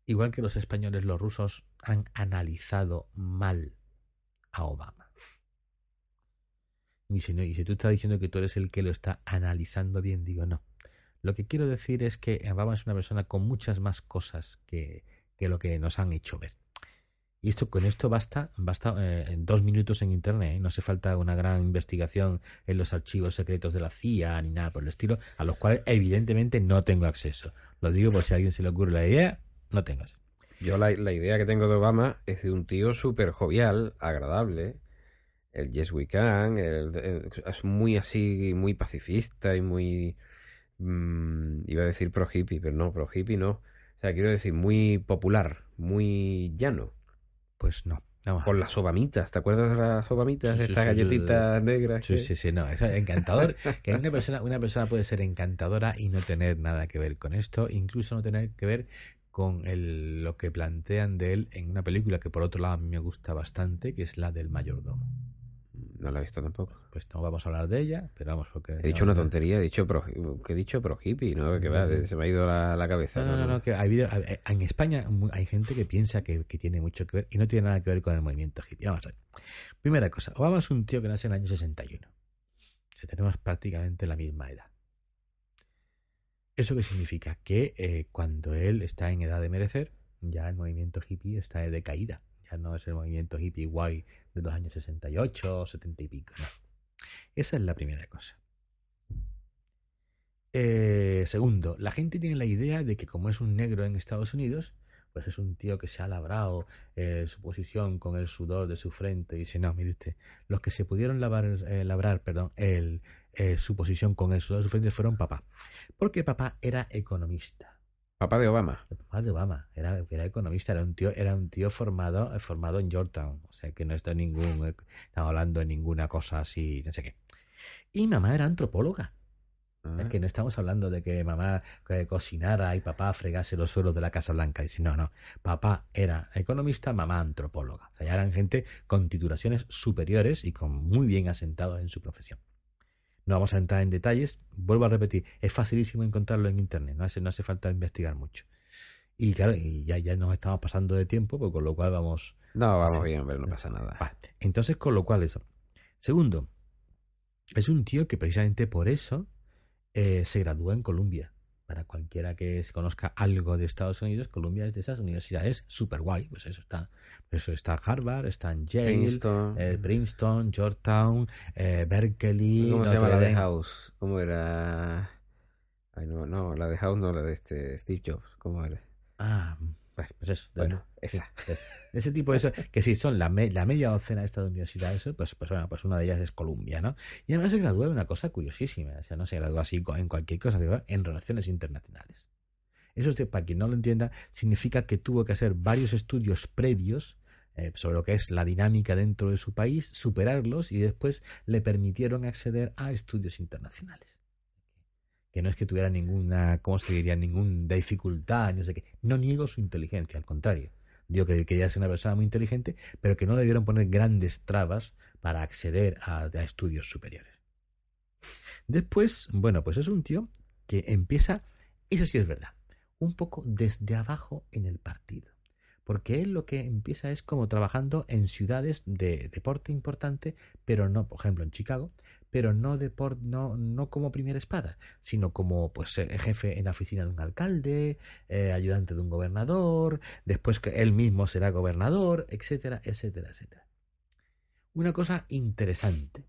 igual que los españoles, los rusos han analizado mal a Obama. Y si, y si tú estás diciendo que tú eres el que lo está analizando bien, digo no. Lo que quiero decir es que Obama es una persona con muchas más cosas que, que lo que nos han hecho ver. Y esto con esto basta, basta eh, dos minutos en internet. ¿eh? No hace falta una gran investigación en los archivos secretos de la CIA ni nada por el estilo, a los cuales evidentemente no tengo acceso. Lo digo por si a alguien se le ocurre la idea, no tengo acceso.
Yo la, idea que tengo de Obama es de un tío súper jovial, agradable. El Yes We Can, es muy así, muy pacifista y muy... Mm, iba a decir pro hippie, pero no, pro hippie no. O sea, quiero decir, muy popular, muy llano.
Pues no.
Con las obamitas, ¿te acuerdas de las obamitas? estas galletitas negras.
Sí, sí, sí, no, es encantador. que una persona, una persona puede ser encantadora y no tener nada que ver con esto, incluso no tener que ver con el, lo que plantean de él en una película que por otro lado a mí me gusta bastante, que es la del mayordomo.
No la he visto tampoco.
Pues no vamos a hablar de ella, pero vamos, porque...
He dicho una tontería, he dicho pro, que he dicho pro hippie, ¿no? Que va, se me ha ido la, cabeza.
No, no, no, que hay en España hay gente que piensa que, tiene mucho que ver y no tiene nada que ver con el movimiento hippie. Vamos a ver. Primera cosa, Obama es un tío que nace en el año 61. O tenemos prácticamente la misma edad. ¿Eso qué significa? Que eh, cuando él está en edad de merecer, ya el movimiento hippie está de caída no es el movimiento hippie guay de los años 68, 70 y pico. Esa es la primera cosa. Eh, segundo, la gente tiene la idea de que como es un negro en Estados Unidos, pues es un tío que se ha labrado eh, su posición con el sudor de su frente y dice, no, mire usted, los que se pudieron eh, labrar perdón, el, su posición con el sudor de su frente fueron papá, porque papá era economista.
Papá de Obama.
El papá de Obama. Era, era economista, era un tío, era un tío formado, formado en Georgetown. O sea que no está ningún, estamos hablando de ninguna cosa así, no sé qué. Y mamá era antropóloga. Ah. que no estamos hablando de que mamá cocinara y papá fregase los suelos de la Casa Blanca. Dice, no, no. Papá era economista, mamá antropóloga. O sea, ya eran gente con titulaciones superiores y con muy bien asentados en su profesión. No vamos a entrar en detalles. Vuelvo a repetir, es facilísimo encontrarlo en internet, no hace, no hace falta investigar mucho. Y claro, y ya, ya nos estamos pasando de tiempo, pues con lo cual vamos.
No, vamos bien, pero no pasa nada.
Entonces, con lo cual eso. Segundo, es un tío que precisamente por eso eh, se graduó en Columbia para cualquiera que se conozca algo de Estados Unidos, Columbia es de esas universidades super guay. Pues eso está, eso está Harvard, está en Yale, Princeton, eh, Princeton Georgetown, eh, Berkeley.
¿Cómo se llama la de House? ¿Cómo era? Ay, no, no, la de House no, la de este Steve Jobs. ¿Cómo era?
Ah, Pues, eso, de-
Bueno,
sí,
esa.
es- ese tipo de eso, que sí, son la, me- la media docena de estas universidades, pues, pues bueno, pues una de ellas es Columbia, ¿no? Y además se graduó en una cosa curiosísima, o sea, no se graduó así en cualquier cosa, en relaciones internacionales. Eso, es de- para quien no lo entienda, significa que tuvo que hacer varios estudios previos eh, sobre lo que es la dinámica dentro de su país, superarlos y después le permitieron acceder a estudios internacionales. Que no es que tuviera ninguna, ¿cómo se diría? Ninguna dificultad, no sé qué. No niego su inteligencia, al contrario. Digo que, que ella es una persona muy inteligente, pero que no le debieron poner grandes trabas para acceder a, a estudios superiores. Después, bueno, pues es un tío que empieza, eso sí es verdad, un poco desde abajo en el partido. Porque él lo que empieza es como trabajando en ciudades de deporte importante, pero no, por ejemplo, en Chicago, pero no, de por- no, no como primera espada, sino como pues eh, jefe en la oficina de un alcalde, eh, ayudante de un gobernador, después que él mismo será gobernador, etcétera, etcétera, etcétera. Una cosa interesante.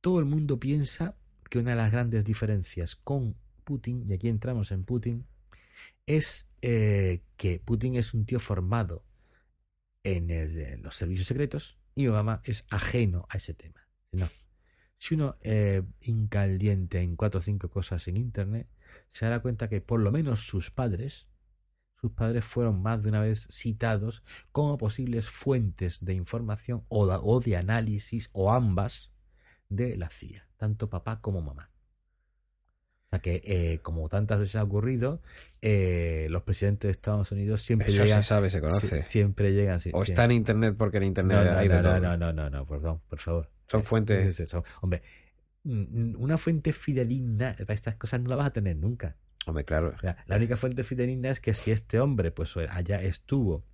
Todo el mundo piensa que una de las grandes diferencias con Putin, y aquí entramos en Putin, es eh, que Putin es un tío formado en, en los servicios secretos y Obama es ajeno a ese tema. No. Si uno eh, hinca el diente en cuatro o cinco cosas en Internet, se dará cuenta que por lo menos sus padres, sus padres fueron más de una vez citados como posibles fuentes de información o de, o de análisis o ambas de la CIA, tanto papá como mamá. O sea que, eh, como tantas veces ha ocurrido, eh, los presidentes de Estados Unidos siempre
Eso
llegan.
se sabe, se conoce.
sie- Siempre llegan.
o está en internet porque en internet
No, no,
hay
no, no, no, no, no, perdón, por favor.
Son fuentes-
es eso. Hombre, mm, una fuente fidedigna para estas cosas no la vas a tener nunca.
Hombre, claro.
O sea, la única fuente fidedigna es que si este hombre pues allá estuvo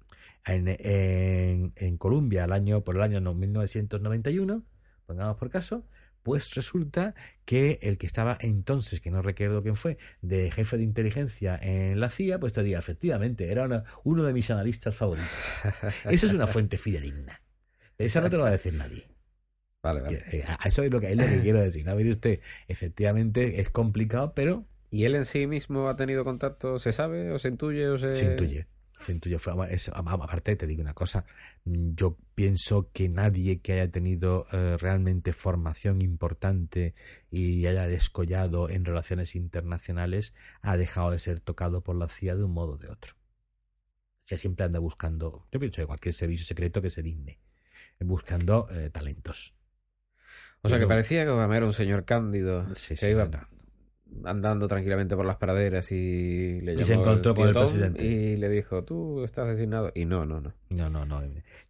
en, en, en Colombia el año, por el año no, 1991, pongamos por caso, pues resulta que el que estaba entonces, que no recuerdo quién fue, de jefe de inteligencia en la CIA, pues te diga, efectivamente, era una- uno de mis analistas favoritos. Eso es una fuente fidedigna. Esa no te lo va a decir nadie.
Vale, vale.
Eh, a- Eso es lo que, es lo que quiero decir. ¿no? Mire usted, efectivamente es complicado, pero
¿Y él en sí mismo ha tenido contacto? ¿Se sabe o se intuye o se...?
se intuye. Se intuye. Es- aparte, te digo una cosa. mm, Yo pienso que nadie que haya tenido eh, realmente formación importante y haya descollado en relaciones internacionales ha dejado de ser tocado por la CIA de un modo o de otro. O sea, siempre anda buscando, yo pienso que cualquier servicio secreto que se digne, buscando eh, talentos.
O sea, que parecía que Obama era un señor cándido
Sí,
que
sí,
iba
bueno.
andando tranquilamente por las praderas y le
Y
llamó
se encontró con el presidente.
y le dijo, tú estás designado. Y no, no, no.
No, no, no.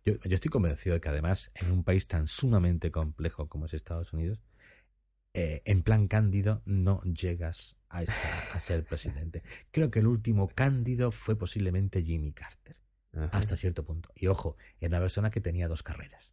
Yo, yo estoy convencido de que además en un país tan sumamente complejo como es Estados Unidos, eh, en plan cándido no llegas a, esta- a ser presidente. Creo que el último cándido fue posiblemente Jimmy Carter,
Ajá.
hasta cierto punto. Y ojo, era una persona que tenía dos carreras.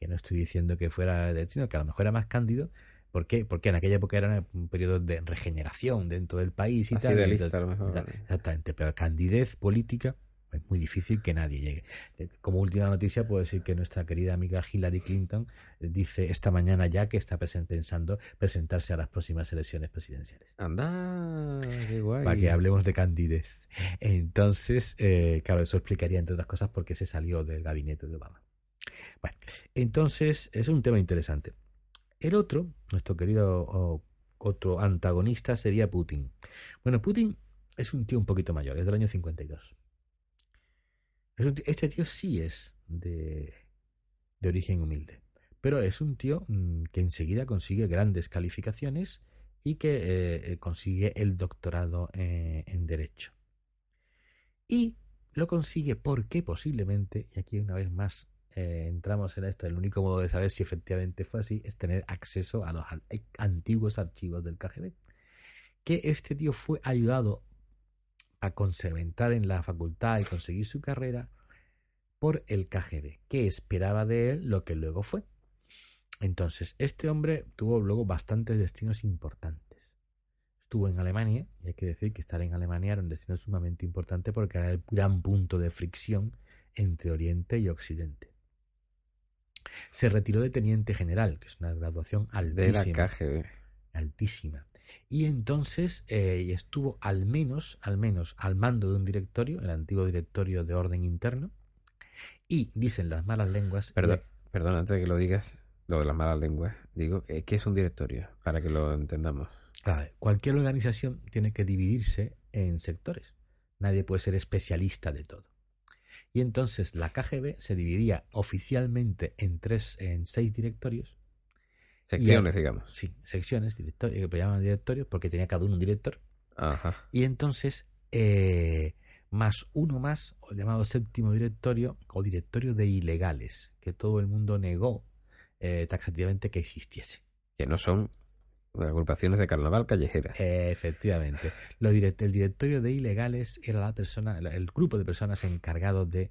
Que no estoy diciendo que fuera de sino que a lo mejor era más cándido. ¿Por qué? Porque en aquella época era un periodo de regeneración dentro del país y
Así
tal.
de
y
a lo mejor.
Exact- Exactamente, pero candidez política es muy difícil que nadie llegue. Eh, Como última noticia puedo decir que nuestra querida amiga Hillary Clinton eh, dice esta mañana ya que está pensando presentarse a las próximas elecciones presidenciales.
Anda, qué guay.
Para que hablemos de candidez. Entonces, eh, claro, eso explicaría, entre otras cosas, por qué se salió del gabinete de Obama. Bueno, entonces, es un tema interesante. El otro, nuestro querido otro antagonista, sería Putin. Bueno, Putin es un tío un poquito mayor, es del año 52. Es un este tío sí es de, de origen humilde, pero es un tío mm, que enseguida consigue grandes calificaciones y que eh, eh, consigue el doctorado eh, en Derecho. Y lo consigue porque posiblemente, y aquí una vez más eh, entramos en esto, el único modo de saber si efectivamente fue así es tener acceso a los antiguos archivos del KGB. Que este tío fue ayudado a conserventar en la facultad y conseguir su carrera por el KGB, que esperaba de él lo que luego fue. Entonces, este hombre tuvo luego bastantes destinos importantes. Estuvo en Alemania, y hay que decir que estar en Alemania era un destino sumamente importante porque era el gran punto de fricción entre Oriente y Occidente. Se retiró de teniente general, que es una graduación
De la
altísima
KGB.
altísima. Y entonces eh, estuvo al menos, al menos al mando de un directorio, el antiguo directorio de orden interno, y dicen las malas lenguas.
Perdón, perdón antes de que lo digas, lo de las malas lenguas, digo, ¿qué es un directorio? Para que lo entendamos.
cualquier organización tiene que dividirse en sectores. Nadie puede ser especialista de todo. Y entonces la KGB se dividía oficialmente en tres, en seis directorios.
Secciones, digamos.
Sí, secciones, directorios, que llaman directorios, porque tenía cada uno un director.
Ajá.
Y entonces, eh, más uno más, llamado séptimo directorio, o directorio de ilegales, que todo el mundo negó eh, taxativamente que existiese.
Que no son agrupaciones de carnaval callejera.
efectivamente. el directorio de ilegales era la persona, el grupo de personas encargados de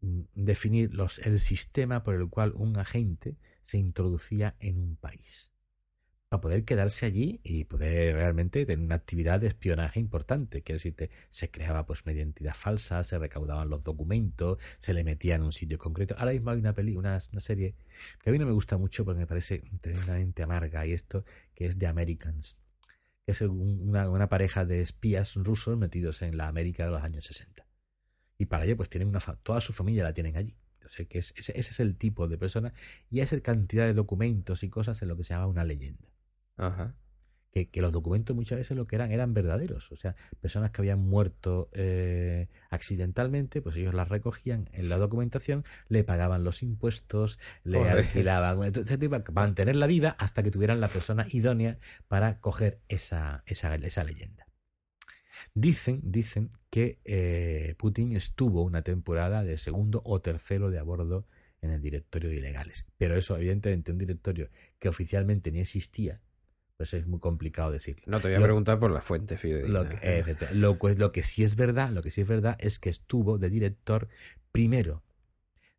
mm, definir los, el sistema por el cual un agente se introducía en un país para poder quedarse allí y poder realmente tener una actividad de espionaje importante. Quiero decirte, se creaba pues una identidad falsa, se recaudaban los documentos, se le metía en un sitio concreto. Ahora mismo hay una peli, una, serie que a mí no me gusta mucho porque me parece tremendamente amarga y esto, que es The Americans, que es una, pareja de espías rusos metidos en la América de los años 60. Y para ello pues tienen una toda su familia la tienen allí. que ese, ese es el tipo de persona y esa cantidad de documentos y cosas en lo que se llama una leyenda. Que, que, los documentos muchas veces lo que eran eran verdaderos. O sea, personas que habían muerto eh, accidentalmente, pues ellos las recogían en la documentación, le pagaban los impuestos, le alquilaban, etc., para mantenerla viva hasta que tuvieran la persona idónea para coger esa, esa, esa leyenda. Dicen, dicen que eh, Putin estuvo una temporada de segundo o tercero de a bordo en el directorio de ilegales. Pero eso, evidentemente, un directorio que oficialmente ni existía, pues es muy complicado decirlo.
No te voy a preguntar por la fuente
Lo que, lo, que sí es verdad, lo que sí es verdad es que estuvo de director primero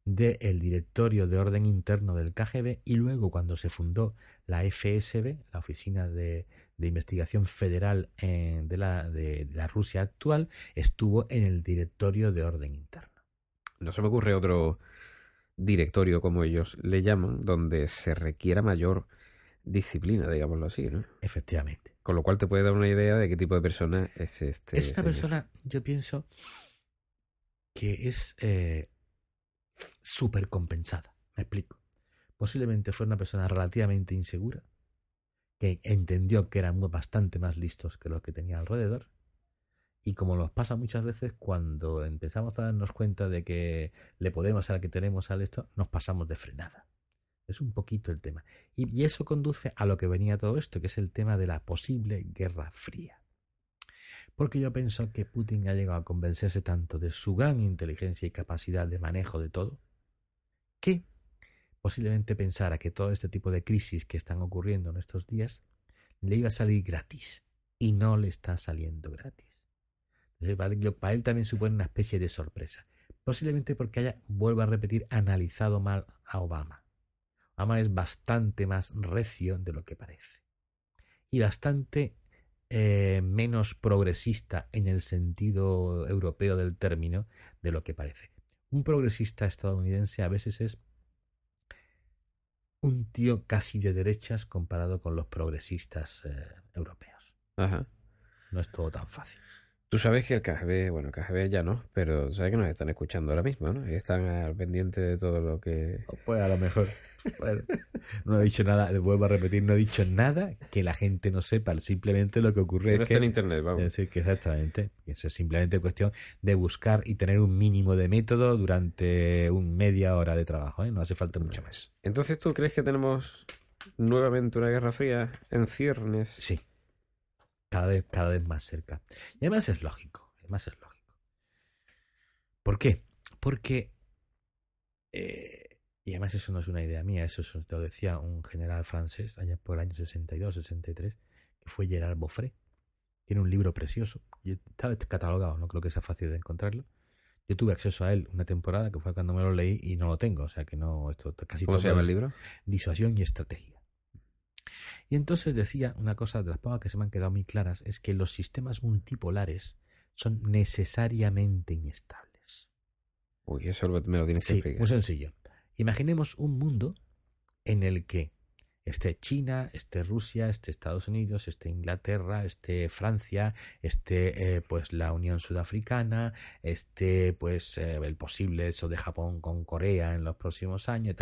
del directorio de orden interno del KGB y luego cuando se fundó la FSB, la Oficina de, Investigación Federal de, la, de la Rusia actual, estuvo en el directorio de orden interno.
No se me ocurre otro directorio, como ellos le llaman, donde se requiera mayor disciplina, digámoslo así, ¿no?
Efectivamente.
Con lo cual te puede dar una idea de qué tipo de persona es este.
Esta persona, yo pienso que es eh, súper compensada. Me explico. Posiblemente fue una persona relativamente insegura, que entendió que eran bastante más listos que los que tenía alrededor. Y como nos pasa muchas veces, cuando empezamos a darnos cuenta de que le podemos al que tenemos al esto, nos pasamos de frenada. Es un poquito el tema. Y, eso conduce a lo que venía todo esto, que es el tema de la posible guerra fría. Porque yo pienso que Putin ha llegado a convencerse tanto de su gran inteligencia y capacidad de manejo de todo, que posiblemente pensara que todo este tipo de crisis que están ocurriendo en estos días le iba a salir gratis. Y no le está saliendo gratis. para él también supone una especie de sorpresa. Posiblemente porque haya, vuelvo a repetir, analizado mal a Obama Ama es bastante más recio de lo que parece. Y bastante eh, menos progresista en el sentido europeo del término de lo que parece. Un progresista estadounidense a veces es un tío casi de derechas comparado con los progresistas eh, europeos. No es todo tan fácil.
Tú sabes que el KGB, bueno, el KGB ya no, pero sabes que nos están escuchando ahora mismo, ¿no? Y están al pendiente de todo lo que...
Pues a lo mejor. Bueno, no he dicho nada, vuelvo a repetir, no he dicho nada que la gente no sepa, simplemente lo que ocurre es que...
en internet, vamos.
Es que exactamente, es simplemente cuestión de buscar y tener un mínimo de método durante un media hora de trabajo, ¿eh? No hace falta mucho más.
Entonces, ¿tú crees que tenemos nuevamente una guerra fría en ciernes?
Sí cada vez, cada vez más cerca. Y además es lógico, además es lógico. ¿Por qué? Porque, eh, y además eso no es una idea mía, eso lo decía un general francés allá por el año 62, 63, que fue Gerard Boffré. Tiene un libro precioso, está catalogado, no creo que sea fácil de encontrarlo. Yo tuve acceso a él una temporada que fue cuando me lo leí y no lo tengo, o sea que no, esto casi
¿Cómo se llama el libro?
Disuasión y estrategia. Y entonces decía una cosa de las pocas que se me han quedado muy claras, es que los sistemas multipolares son necesariamente inestables.
Uy, eso me lo tienes que
sí, Muy sencillo. Imaginemos un mundo en el que Esté China, esté Rusia, esté Estados Unidos, esté Inglaterra, esté Francia, esté eh, pues la Unión Sudafricana, esté pues eh, el posible eso de Japón con Corea en los próximos años,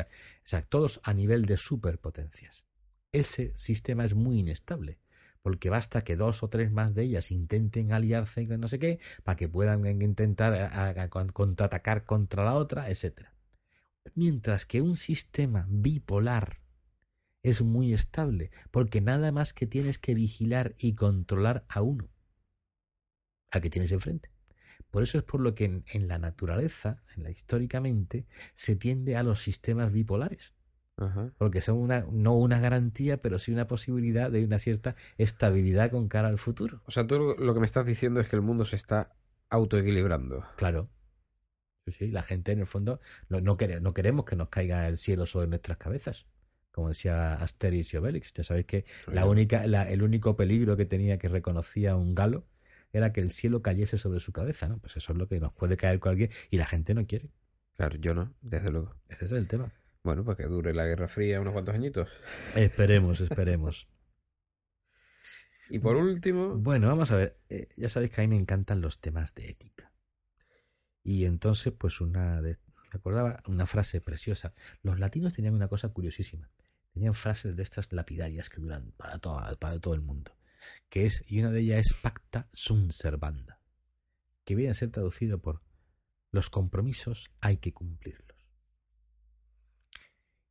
todos a nivel de superpotencias. Ese sistema es muy inestable porque basta que dos o tres más de ellas intenten aliarse con no sé qué, para que puedan intentar eh, contraatacar contra la otra, etc. Mientras que un sistema bipolar es muy estable, porque nada más que tienes que vigilar y controlar a uno, a que tienes enfrente. Por eso es por lo que en, la naturaleza, en la históricamente, se tiende a los sistemas bipolares. Porque son una, no una garantía, pero sí una posibilidad de una cierta estabilidad con cara al futuro.
O sea, tú lo que me estás diciendo es que el mundo se está autoequilibrando.
Claro. Sí, la gente en el fondo no, no, no queremos que nos caiga el cielo sobre nuestras cabezas como decía Asterix y Obelix. Ya sabéis que la única, el único peligro que tenía que reconocía un galo era que el cielo cayese sobre su cabeza, ¿no? Pues eso es lo que nos puede caer con alguien y la gente no quiere.
Claro, yo no, desde luego.
Ese es el tema.
Bueno, pues que dure la Guerra Fría unos cuantos añitos.
Esperemos, esperemos.
y por último.
Bueno, vamos a ver. Eh, ya sabéis que a mí me encantan los temas de ética. Y entonces, pues una de. Me acordaba una frase preciosa. Los latinos tenían una cosa curiosísima. Tenían frases de estas lapidarias que duran para, para todo el mundo. Que es, y una de ellas es pacta sunt servanda. Que viene a ser traducido por los compromisos hay que cumplirlos.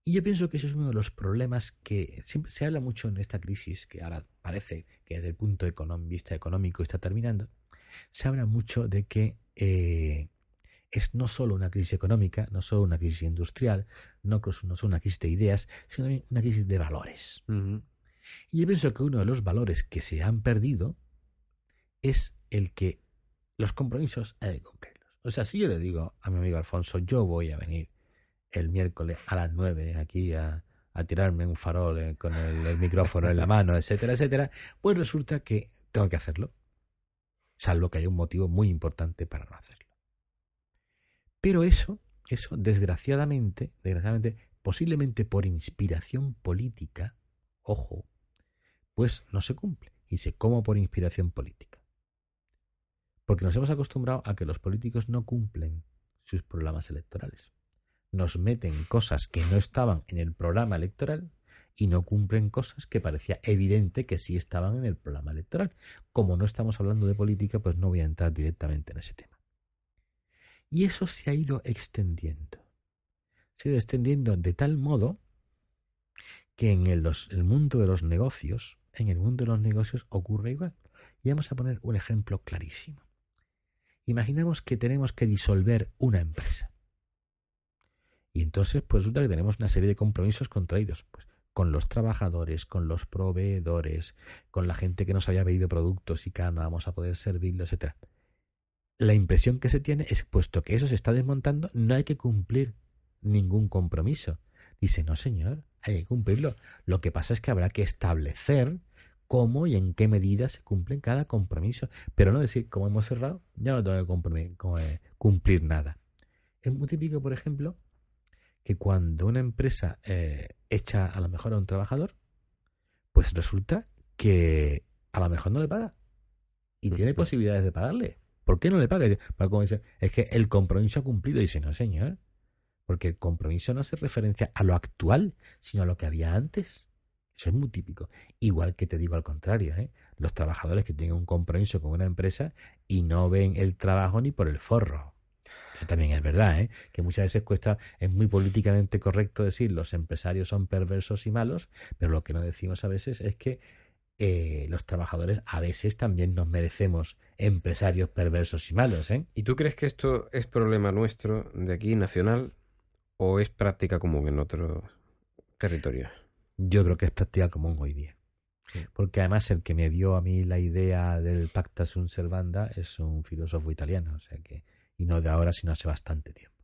Y yo pienso que ese es uno de los problemas que siempre se habla mucho en esta crisis, que ahora parece que desde el punto de vista económico está terminando, se habla mucho de que eh, es no solo una crisis económica, no solo una crisis industrial, no, no solo una crisis de ideas, sino también una crisis de valores. Y yo pienso que uno de los valores que se han perdido es el que los compromisos hay que cumplirlos. O sea, si yo le digo a mi amigo Alfonso, yo voy a venir el miércoles a las 9 aquí a, tirarme un farol eh, con el, micrófono en la mano, etcétera, etcétera, pues resulta que tengo que hacerlo, salvo que haya un motivo muy importante para no hacerlo. Pero eso, eso, desgraciadamente, desgraciadamente, posiblemente por inspiración política, ojo, pues no se cumple. Y se como por inspiración política. Porque nos hemos acostumbrado a que los políticos no cumplen sus programas electorales nos meten cosas que no estaban en el programa electoral y no cumplen cosas que parecía evidente que sí estaban en el programa electoral. Como no estamos hablando de política, pues no voy a entrar directamente en ese tema. Y eso se ha ido extendiendo. Se ha ido extendiendo de tal modo que en el, mundo de los negocios, en el mundo de los negocios ocurre igual. Y vamos a poner un ejemplo clarísimo. Imaginamos que tenemos que disolver una empresa. Y entonces, pues resulta que tenemos una serie de compromisos contraídos, pues, con los trabajadores, con los proveedores, con la gente que nos había pedido productos y que no vamos a poder servirlo, etcétera. La impresión que se tiene es, puesto que eso se está desmontando, no hay que cumplir ningún compromiso. Dice, no señor, hay que cumplirlo. Lo que pasa es que habrá que establecer cómo y en qué medida se cumplen cada compromiso. Pero no decir, como hemos cerrado, ya no tengo que cumplir nada. Es muy típico, por ejemplo, que cuando una empresa eh, echa a lo mejor a un trabajador, pues resulta que a lo mejor no le paga. Y tiene posibilidades de pagarle. ¿Por qué no le paga? es que el compromiso ha cumplido. Y dice, no, señor. Porque el compromiso no hace referencia a lo actual, sino a lo que había antes. Eso es muy típico. Igual que te digo al contrario, ¿eh? los trabajadores que tienen un compromiso con una empresa y no ven el trabajo ni por el forro. Eso también es verdad, ¿eh? que muchas veces cuesta, es muy políticamente correcto decir los empresarios son perversos y malos, pero lo que no decimos a veces es que eh, los trabajadores a veces también nos merecemos empresarios perversos y malos. ¿eh?
¿Y tú crees que esto es problema nuestro de aquí, nacional, o es práctica común en otros territorios?
Yo creo que es práctica común hoy día. Porque además el que me dio a mí la idea del pacta sunt servanda es un filósofo italiano, o sea que y no de ahora, sino hace bastante tiempo.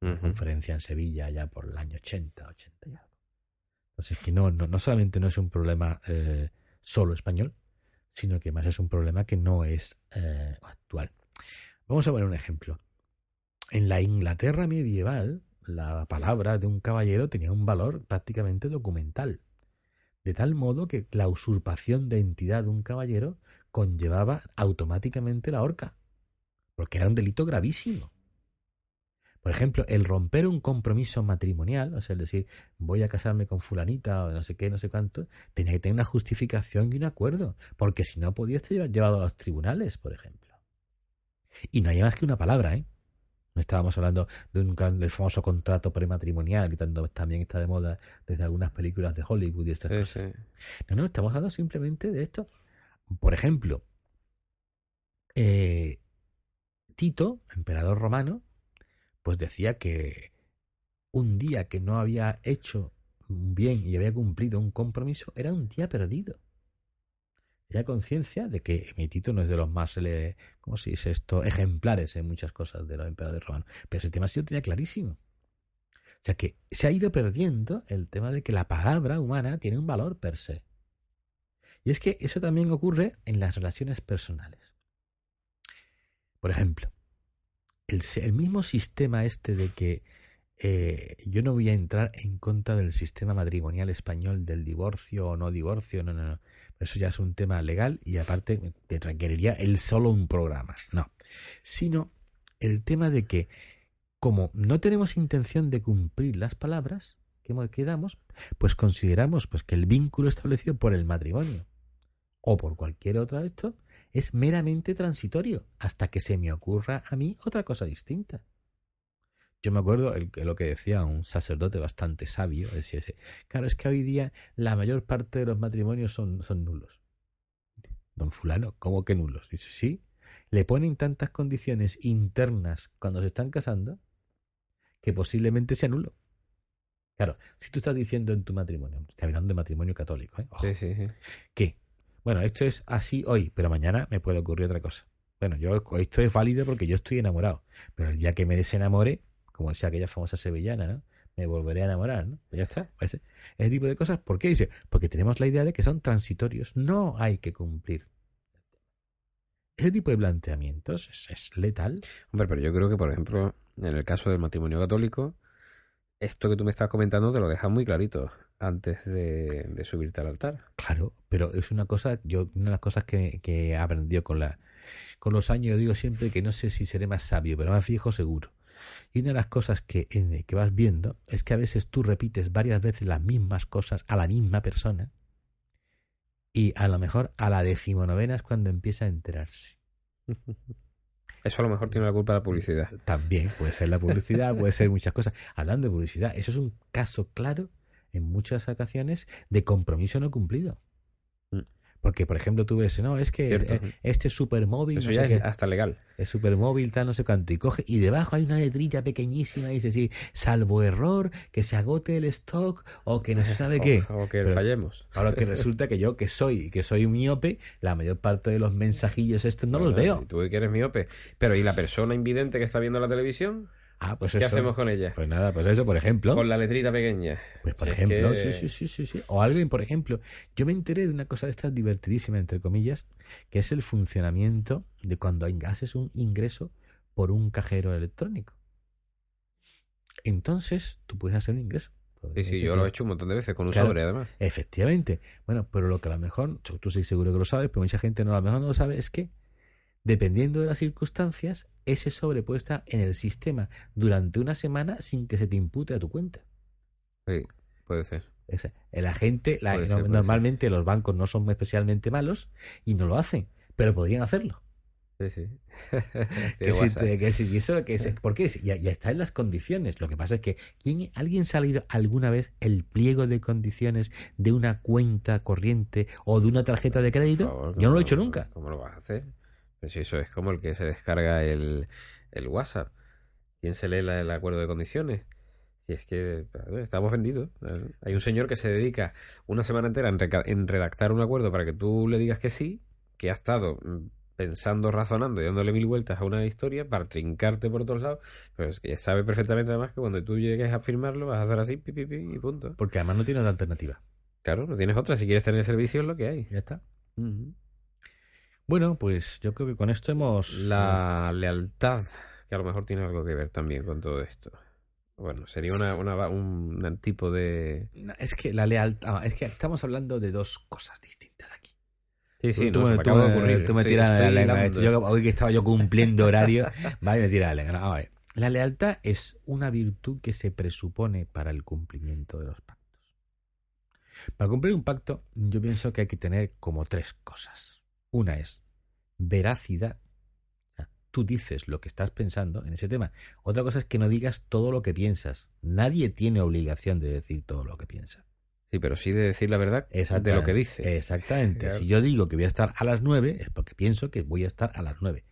Una conferencia en Sevilla ya por el año 80, 80 y algo. Entonces, que no, no, solamente no es un problema eh, solo español, sino que más es un problema que no es eh, actual. Vamos a poner un ejemplo. En la Inglaterra medieval, la palabra de un caballero tenía un valor prácticamente documental. De tal modo que la usurpación de entidad de un caballero conllevaba automáticamente la horca, porque era un delito gravísimo. Por ejemplo, el romper un compromiso matrimonial, o sea, el decir, voy a casarme con fulanita o no sé qué, no sé cuánto, tenía que tener una justificación y un acuerdo, porque si no podía estar llevado a los tribunales, por ejemplo. Y no hay más que una palabra, ¿eh? No estábamos hablando de un, del famoso contrato prematrimonial, que tanto también está de moda desde algunas películas de Hollywood y estas cosas. No, no, estamos hablando simplemente de esto. Por ejemplo, eh, Tito, emperador romano, pues decía que un día que no había hecho bien y había cumplido un compromiso era un día perdido tenía conciencia de que mi Tito no es de los más, ¿cómo se dice esto?, ejemplares en muchas cosas de los emperadores romanos. Pero ese tema sí lo tenía clarísimo. O sea que se ha ido perdiendo el tema de que la palabra humana tiene un valor per se. Y es que eso también ocurre en las relaciones personales. Por ejemplo, el, el mismo sistema este de que eh, yo no voy a entrar en contra del sistema matrimonial español del divorcio o no divorcio, no, no, no. Eso ya es un tema legal y aparte te requeriría el solo un programa, no. Sino el tema de que como no tenemos intención de cumplir las palabras que damos, pues consideramos pues que el vínculo establecido por el matrimonio o por cualquier otro de es meramente transitorio hasta que se me ocurra a mí otra cosa distinta. Yo me acuerdo el, lo que decía un sacerdote bastante sabio, decía ese, claro, es que hoy día la mayor parte de los matrimonios son, son nulos. Don fulano, ¿cómo que nulos? Dice, sí, le ponen tantas condiciones internas cuando se están casando que posiblemente sea nulo. Claro, si tú estás diciendo en tu matrimonio, estoy hablando de matrimonio católico, ¿eh?
sí, sí, sí.
que, bueno, esto es así hoy, pero mañana me puede ocurrir otra cosa. Bueno, yo esto es válido porque yo estoy enamorado, pero el día que me desenamore, como decía aquella famosa sevillana, ¿no? Me volveré a enamorar, ¿no? Pues ya está. Ese, ese tipo de cosas. ¿Por qué dice? Porque tenemos la idea de que son transitorios. No hay que cumplir. Ese tipo de planteamientos es, letal.
Hombre, pero yo creo que, por ejemplo, en el caso del matrimonio católico, esto que tú me estás comentando te lo deja muy clarito antes de, subirte al altar.
Claro, pero es una cosa, yo, una de las cosas que, que he aprendido con la, con los años, yo digo siempre que no sé si seré más sabio, pero más fijo seguro. Y una de las cosas que, que vas viendo es que a veces tú repites varias veces las mismas cosas a la misma persona y a lo mejor a la decimonovena es cuando empieza a enterarse.
Eso a lo mejor tiene la culpa de la publicidad.
También puede ser la publicidad, puede ser muchas cosas. Hablando de publicidad, eso es un caso claro en muchas ocasiones de compromiso no cumplido. Porque, por ejemplo, tú ves, no, es que eh, este supermóvil.
Eso ya es hasta legal.
Es supermóvil, tal, no sé cuánto. Y coge, y debajo hay una letrilla pequeñísima y dice, sí, salvo error, que se agote el stock o que no se sabe qué.
O, que fallemos.
Ahora que resulta que yo, que soy, que soy un miope, la mayor parte de los mensajillos estos no los veo.
Tú que eres miope. Pero, ¿y la persona invidente que está viendo la televisión?
Ah, pues
¿Qué hacemos con ella?
Pues nada, pues eso, por ejemplo.
Con la letrita pequeña.
Pues por ejemplo, sí, sí, sí, sí, sí. O alguien, por ejemplo, yo me enteré de una cosa de estas divertidísima, entre comillas, que es el funcionamiento de cuando haces un ingreso por un cajero electrónico. Entonces, tú puedes hacer un ingreso.
Sí, sí, yo lo he hecho un montón de veces con un sobre, además.
Efectivamente. Bueno, pero lo que a lo mejor, tú sí seguro que lo sabes, pero mucha gente no, a lo mejor no lo sabe, es que Dependiendo de las circunstancias, ese sobre puede estar en el sistema durante una semana sin que se te impute a tu cuenta.
Sí, puede ser.
El agente, normalmente los bancos no son especialmente malos y no lo hacen, pero podrían hacerlo.
Sí, sí.
que si, eso, que porque ya, ya, está en las condiciones. Lo que pasa es que ¿quién, ¿alguien ha leído alguna vez el pliego de condiciones de una cuenta corriente o de una tarjeta de crédito? Yo no lo he hecho nunca.
¿Cómo lo vas a hacer? Pues eso es como el que se descarga el, el WhatsApp. ¿Quién se lee el acuerdo de condiciones? Si es que estamos vendidos. Hay un señor que se dedica una semana entera en, redactar un acuerdo para que tú le digas que sí, que ha estado mm, pensando, razonando y dándole mil vueltas a una historia para trincarte por todos lados, pero es que sabe perfectamente además que cuando tú llegues a firmarlo vas a hacer así, pi, pi, y punto.
Porque además no tienes otra alternativa.
Claro, no tienes otra. Si quieres tener servicio es lo que hay.
Ya está. Bueno, pues yo creo que con esto hemos...
La lealtad, que a lo mejor tiene algo que ver también con todo esto. Bueno, sería una, una- un, un tipo de...
Es que la lealtad. Es que estamos hablando de dos cosas distintas aquí.
Sí, sí,
tú,
no,
me, tú
acaba de
me-
ocurrir.
tú me
Estoy-
tiras la lengua. Yo, hoy que estaba yo cumpliendo horario, va y me tira la lengua. No, ver. La lealtad es una virtud que se presupone para el cumplimiento de los pactos. Para cumplir un pacto, yo pienso que hay que tener como tres cosas. Una es veracidad. O sea, Tú dices lo que estás pensando en ese tema. Otra cosa es que no digas todo lo que piensas. Nadie tiene obligación de decir todo lo que piensa.
Sí, pero sí de decir la verdad de lo que dices.
Exactamente.
Claro.
Si yo digo que voy a estar a las 9, es porque pienso que voy a estar a las 9.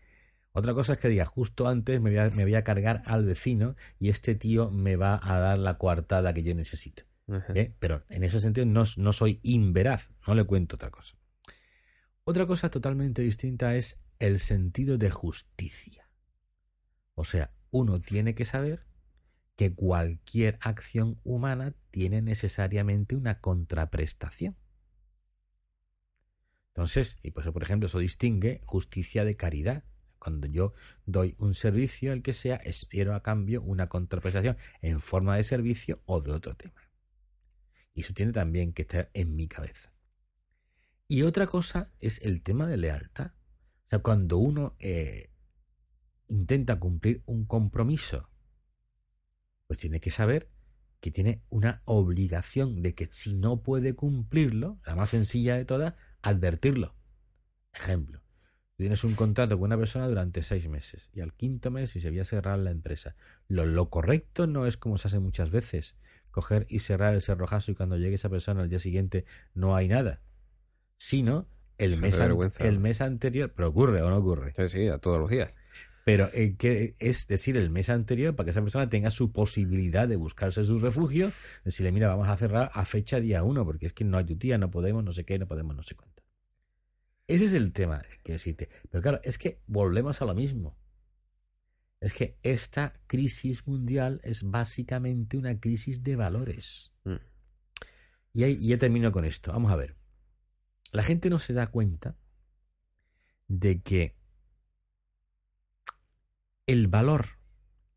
Otra cosa es que diga, justo antes me voy, a, me voy a cargar al vecino y este tío me va a dar la coartada que yo necesito. ¿eh? Pero en ese sentido no, no soy inveraz, no le cuento otra cosa. Otra cosa totalmente distinta es el sentido de justicia. O sea, uno tiene que saber que cualquier acción humana tiene necesariamente una contraprestación. Entonces, y pues, por ejemplo, eso distingue justicia de caridad. Cuando yo doy un servicio, el que sea, espero a cambio una contraprestación en forma de servicio o de otro tema. Y eso tiene también que estar en mi cabeza. Y otra cosa es el tema de lealtad. O sea, cuando uno eh, intenta cumplir un compromiso, pues tiene que saber que tiene una obligación de que si no puede cumplirlo, la más sencilla de todas, advertirlo. Ejemplo, tienes un contrato con una persona durante seis meses y al quinto mes si se voy a cerrar la empresa. Lo, lo correcto no es como se hace muchas veces, coger y cerrar el cerrojazo y cuando llegue esa persona al día siguiente no hay nada, sino el, mes, el mes anterior, pero ocurre o no ocurre.
Sí, sí, a todos los días.
Pero eh, que es decir, el mes anterior para que esa persona tenga su posibilidad de buscarse su refugio, decirle, mira, vamos a cerrar a fecha día uno, porque es que no hay tu tía, no podemos, no sé qué, no podemos, no sé cuánto. Ese es el tema que existe. Pero claro, es que volvemos a lo mismo. Es que esta crisis mundial es básicamente una crisis de valores.
Mm.
Y, ahí, y ya termino con esto. Vamos a ver. La gente no se da cuenta de que el valor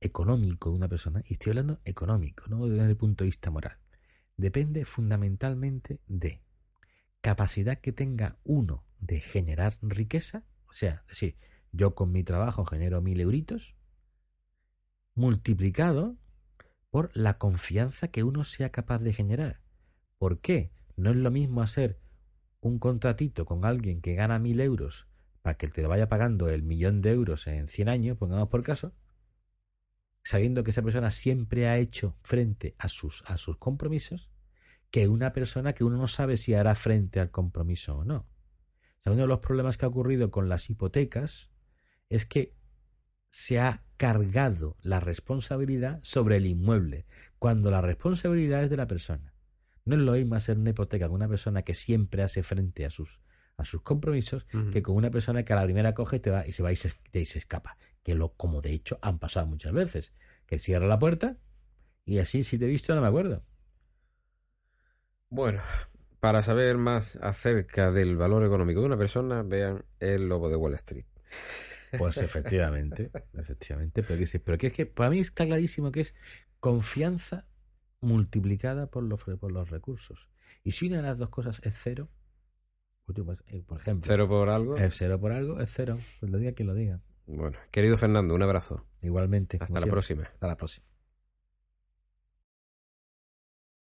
económico de una persona, y estoy hablando económico, no desde el punto de vista moral, depende fundamentalmente de capacidad que tenga uno de generar riqueza, o sea, decir, yo con mi trabajo genero mil euritos, multiplicado por la confianza que uno sea capaz de generar. ¿Por qué? No es lo mismo hacer un contratito con alguien que gana mil euros para que te vaya pagando el millón de euros en 100 años, pongamos por caso, sabiendo que esa persona siempre ha hecho frente a sus, a sus compromisos, que una persona que uno no sabe si hará frente al compromiso o no. O sea, uno de los problemas que ha ocurrido con las hipotecas es que se ha cargado la responsabilidad sobre el inmueble, cuando la responsabilidad es de la persona. No es lo mismo hacer una hipoteca con una persona que siempre hace frente a sus, a sus compromisos que con una persona que a la primera coge te va y se va y se, y se escapa. Que lo, como de hecho han pasado muchas veces. Que cierra la puerta y así si te he visto no me acuerdo.
Bueno, para saber más acerca del valor económico de una persona, vean El Lobo de Wall Street.
Pues efectivamente, efectivamente, pero que, pero que es que para mí está clarísimo que es confianza multiplicada por los, por los recursos. Y si una de las dos cosas es cero, pues, eh, por ejemplo,
Cero por algo.
es cero por algo, es cero. Pues lo diga quien lo diga.
Bueno, querido Fernando, un abrazo.
Igualmente.
Hasta la
siempre.
próxima.
Hasta la próxima.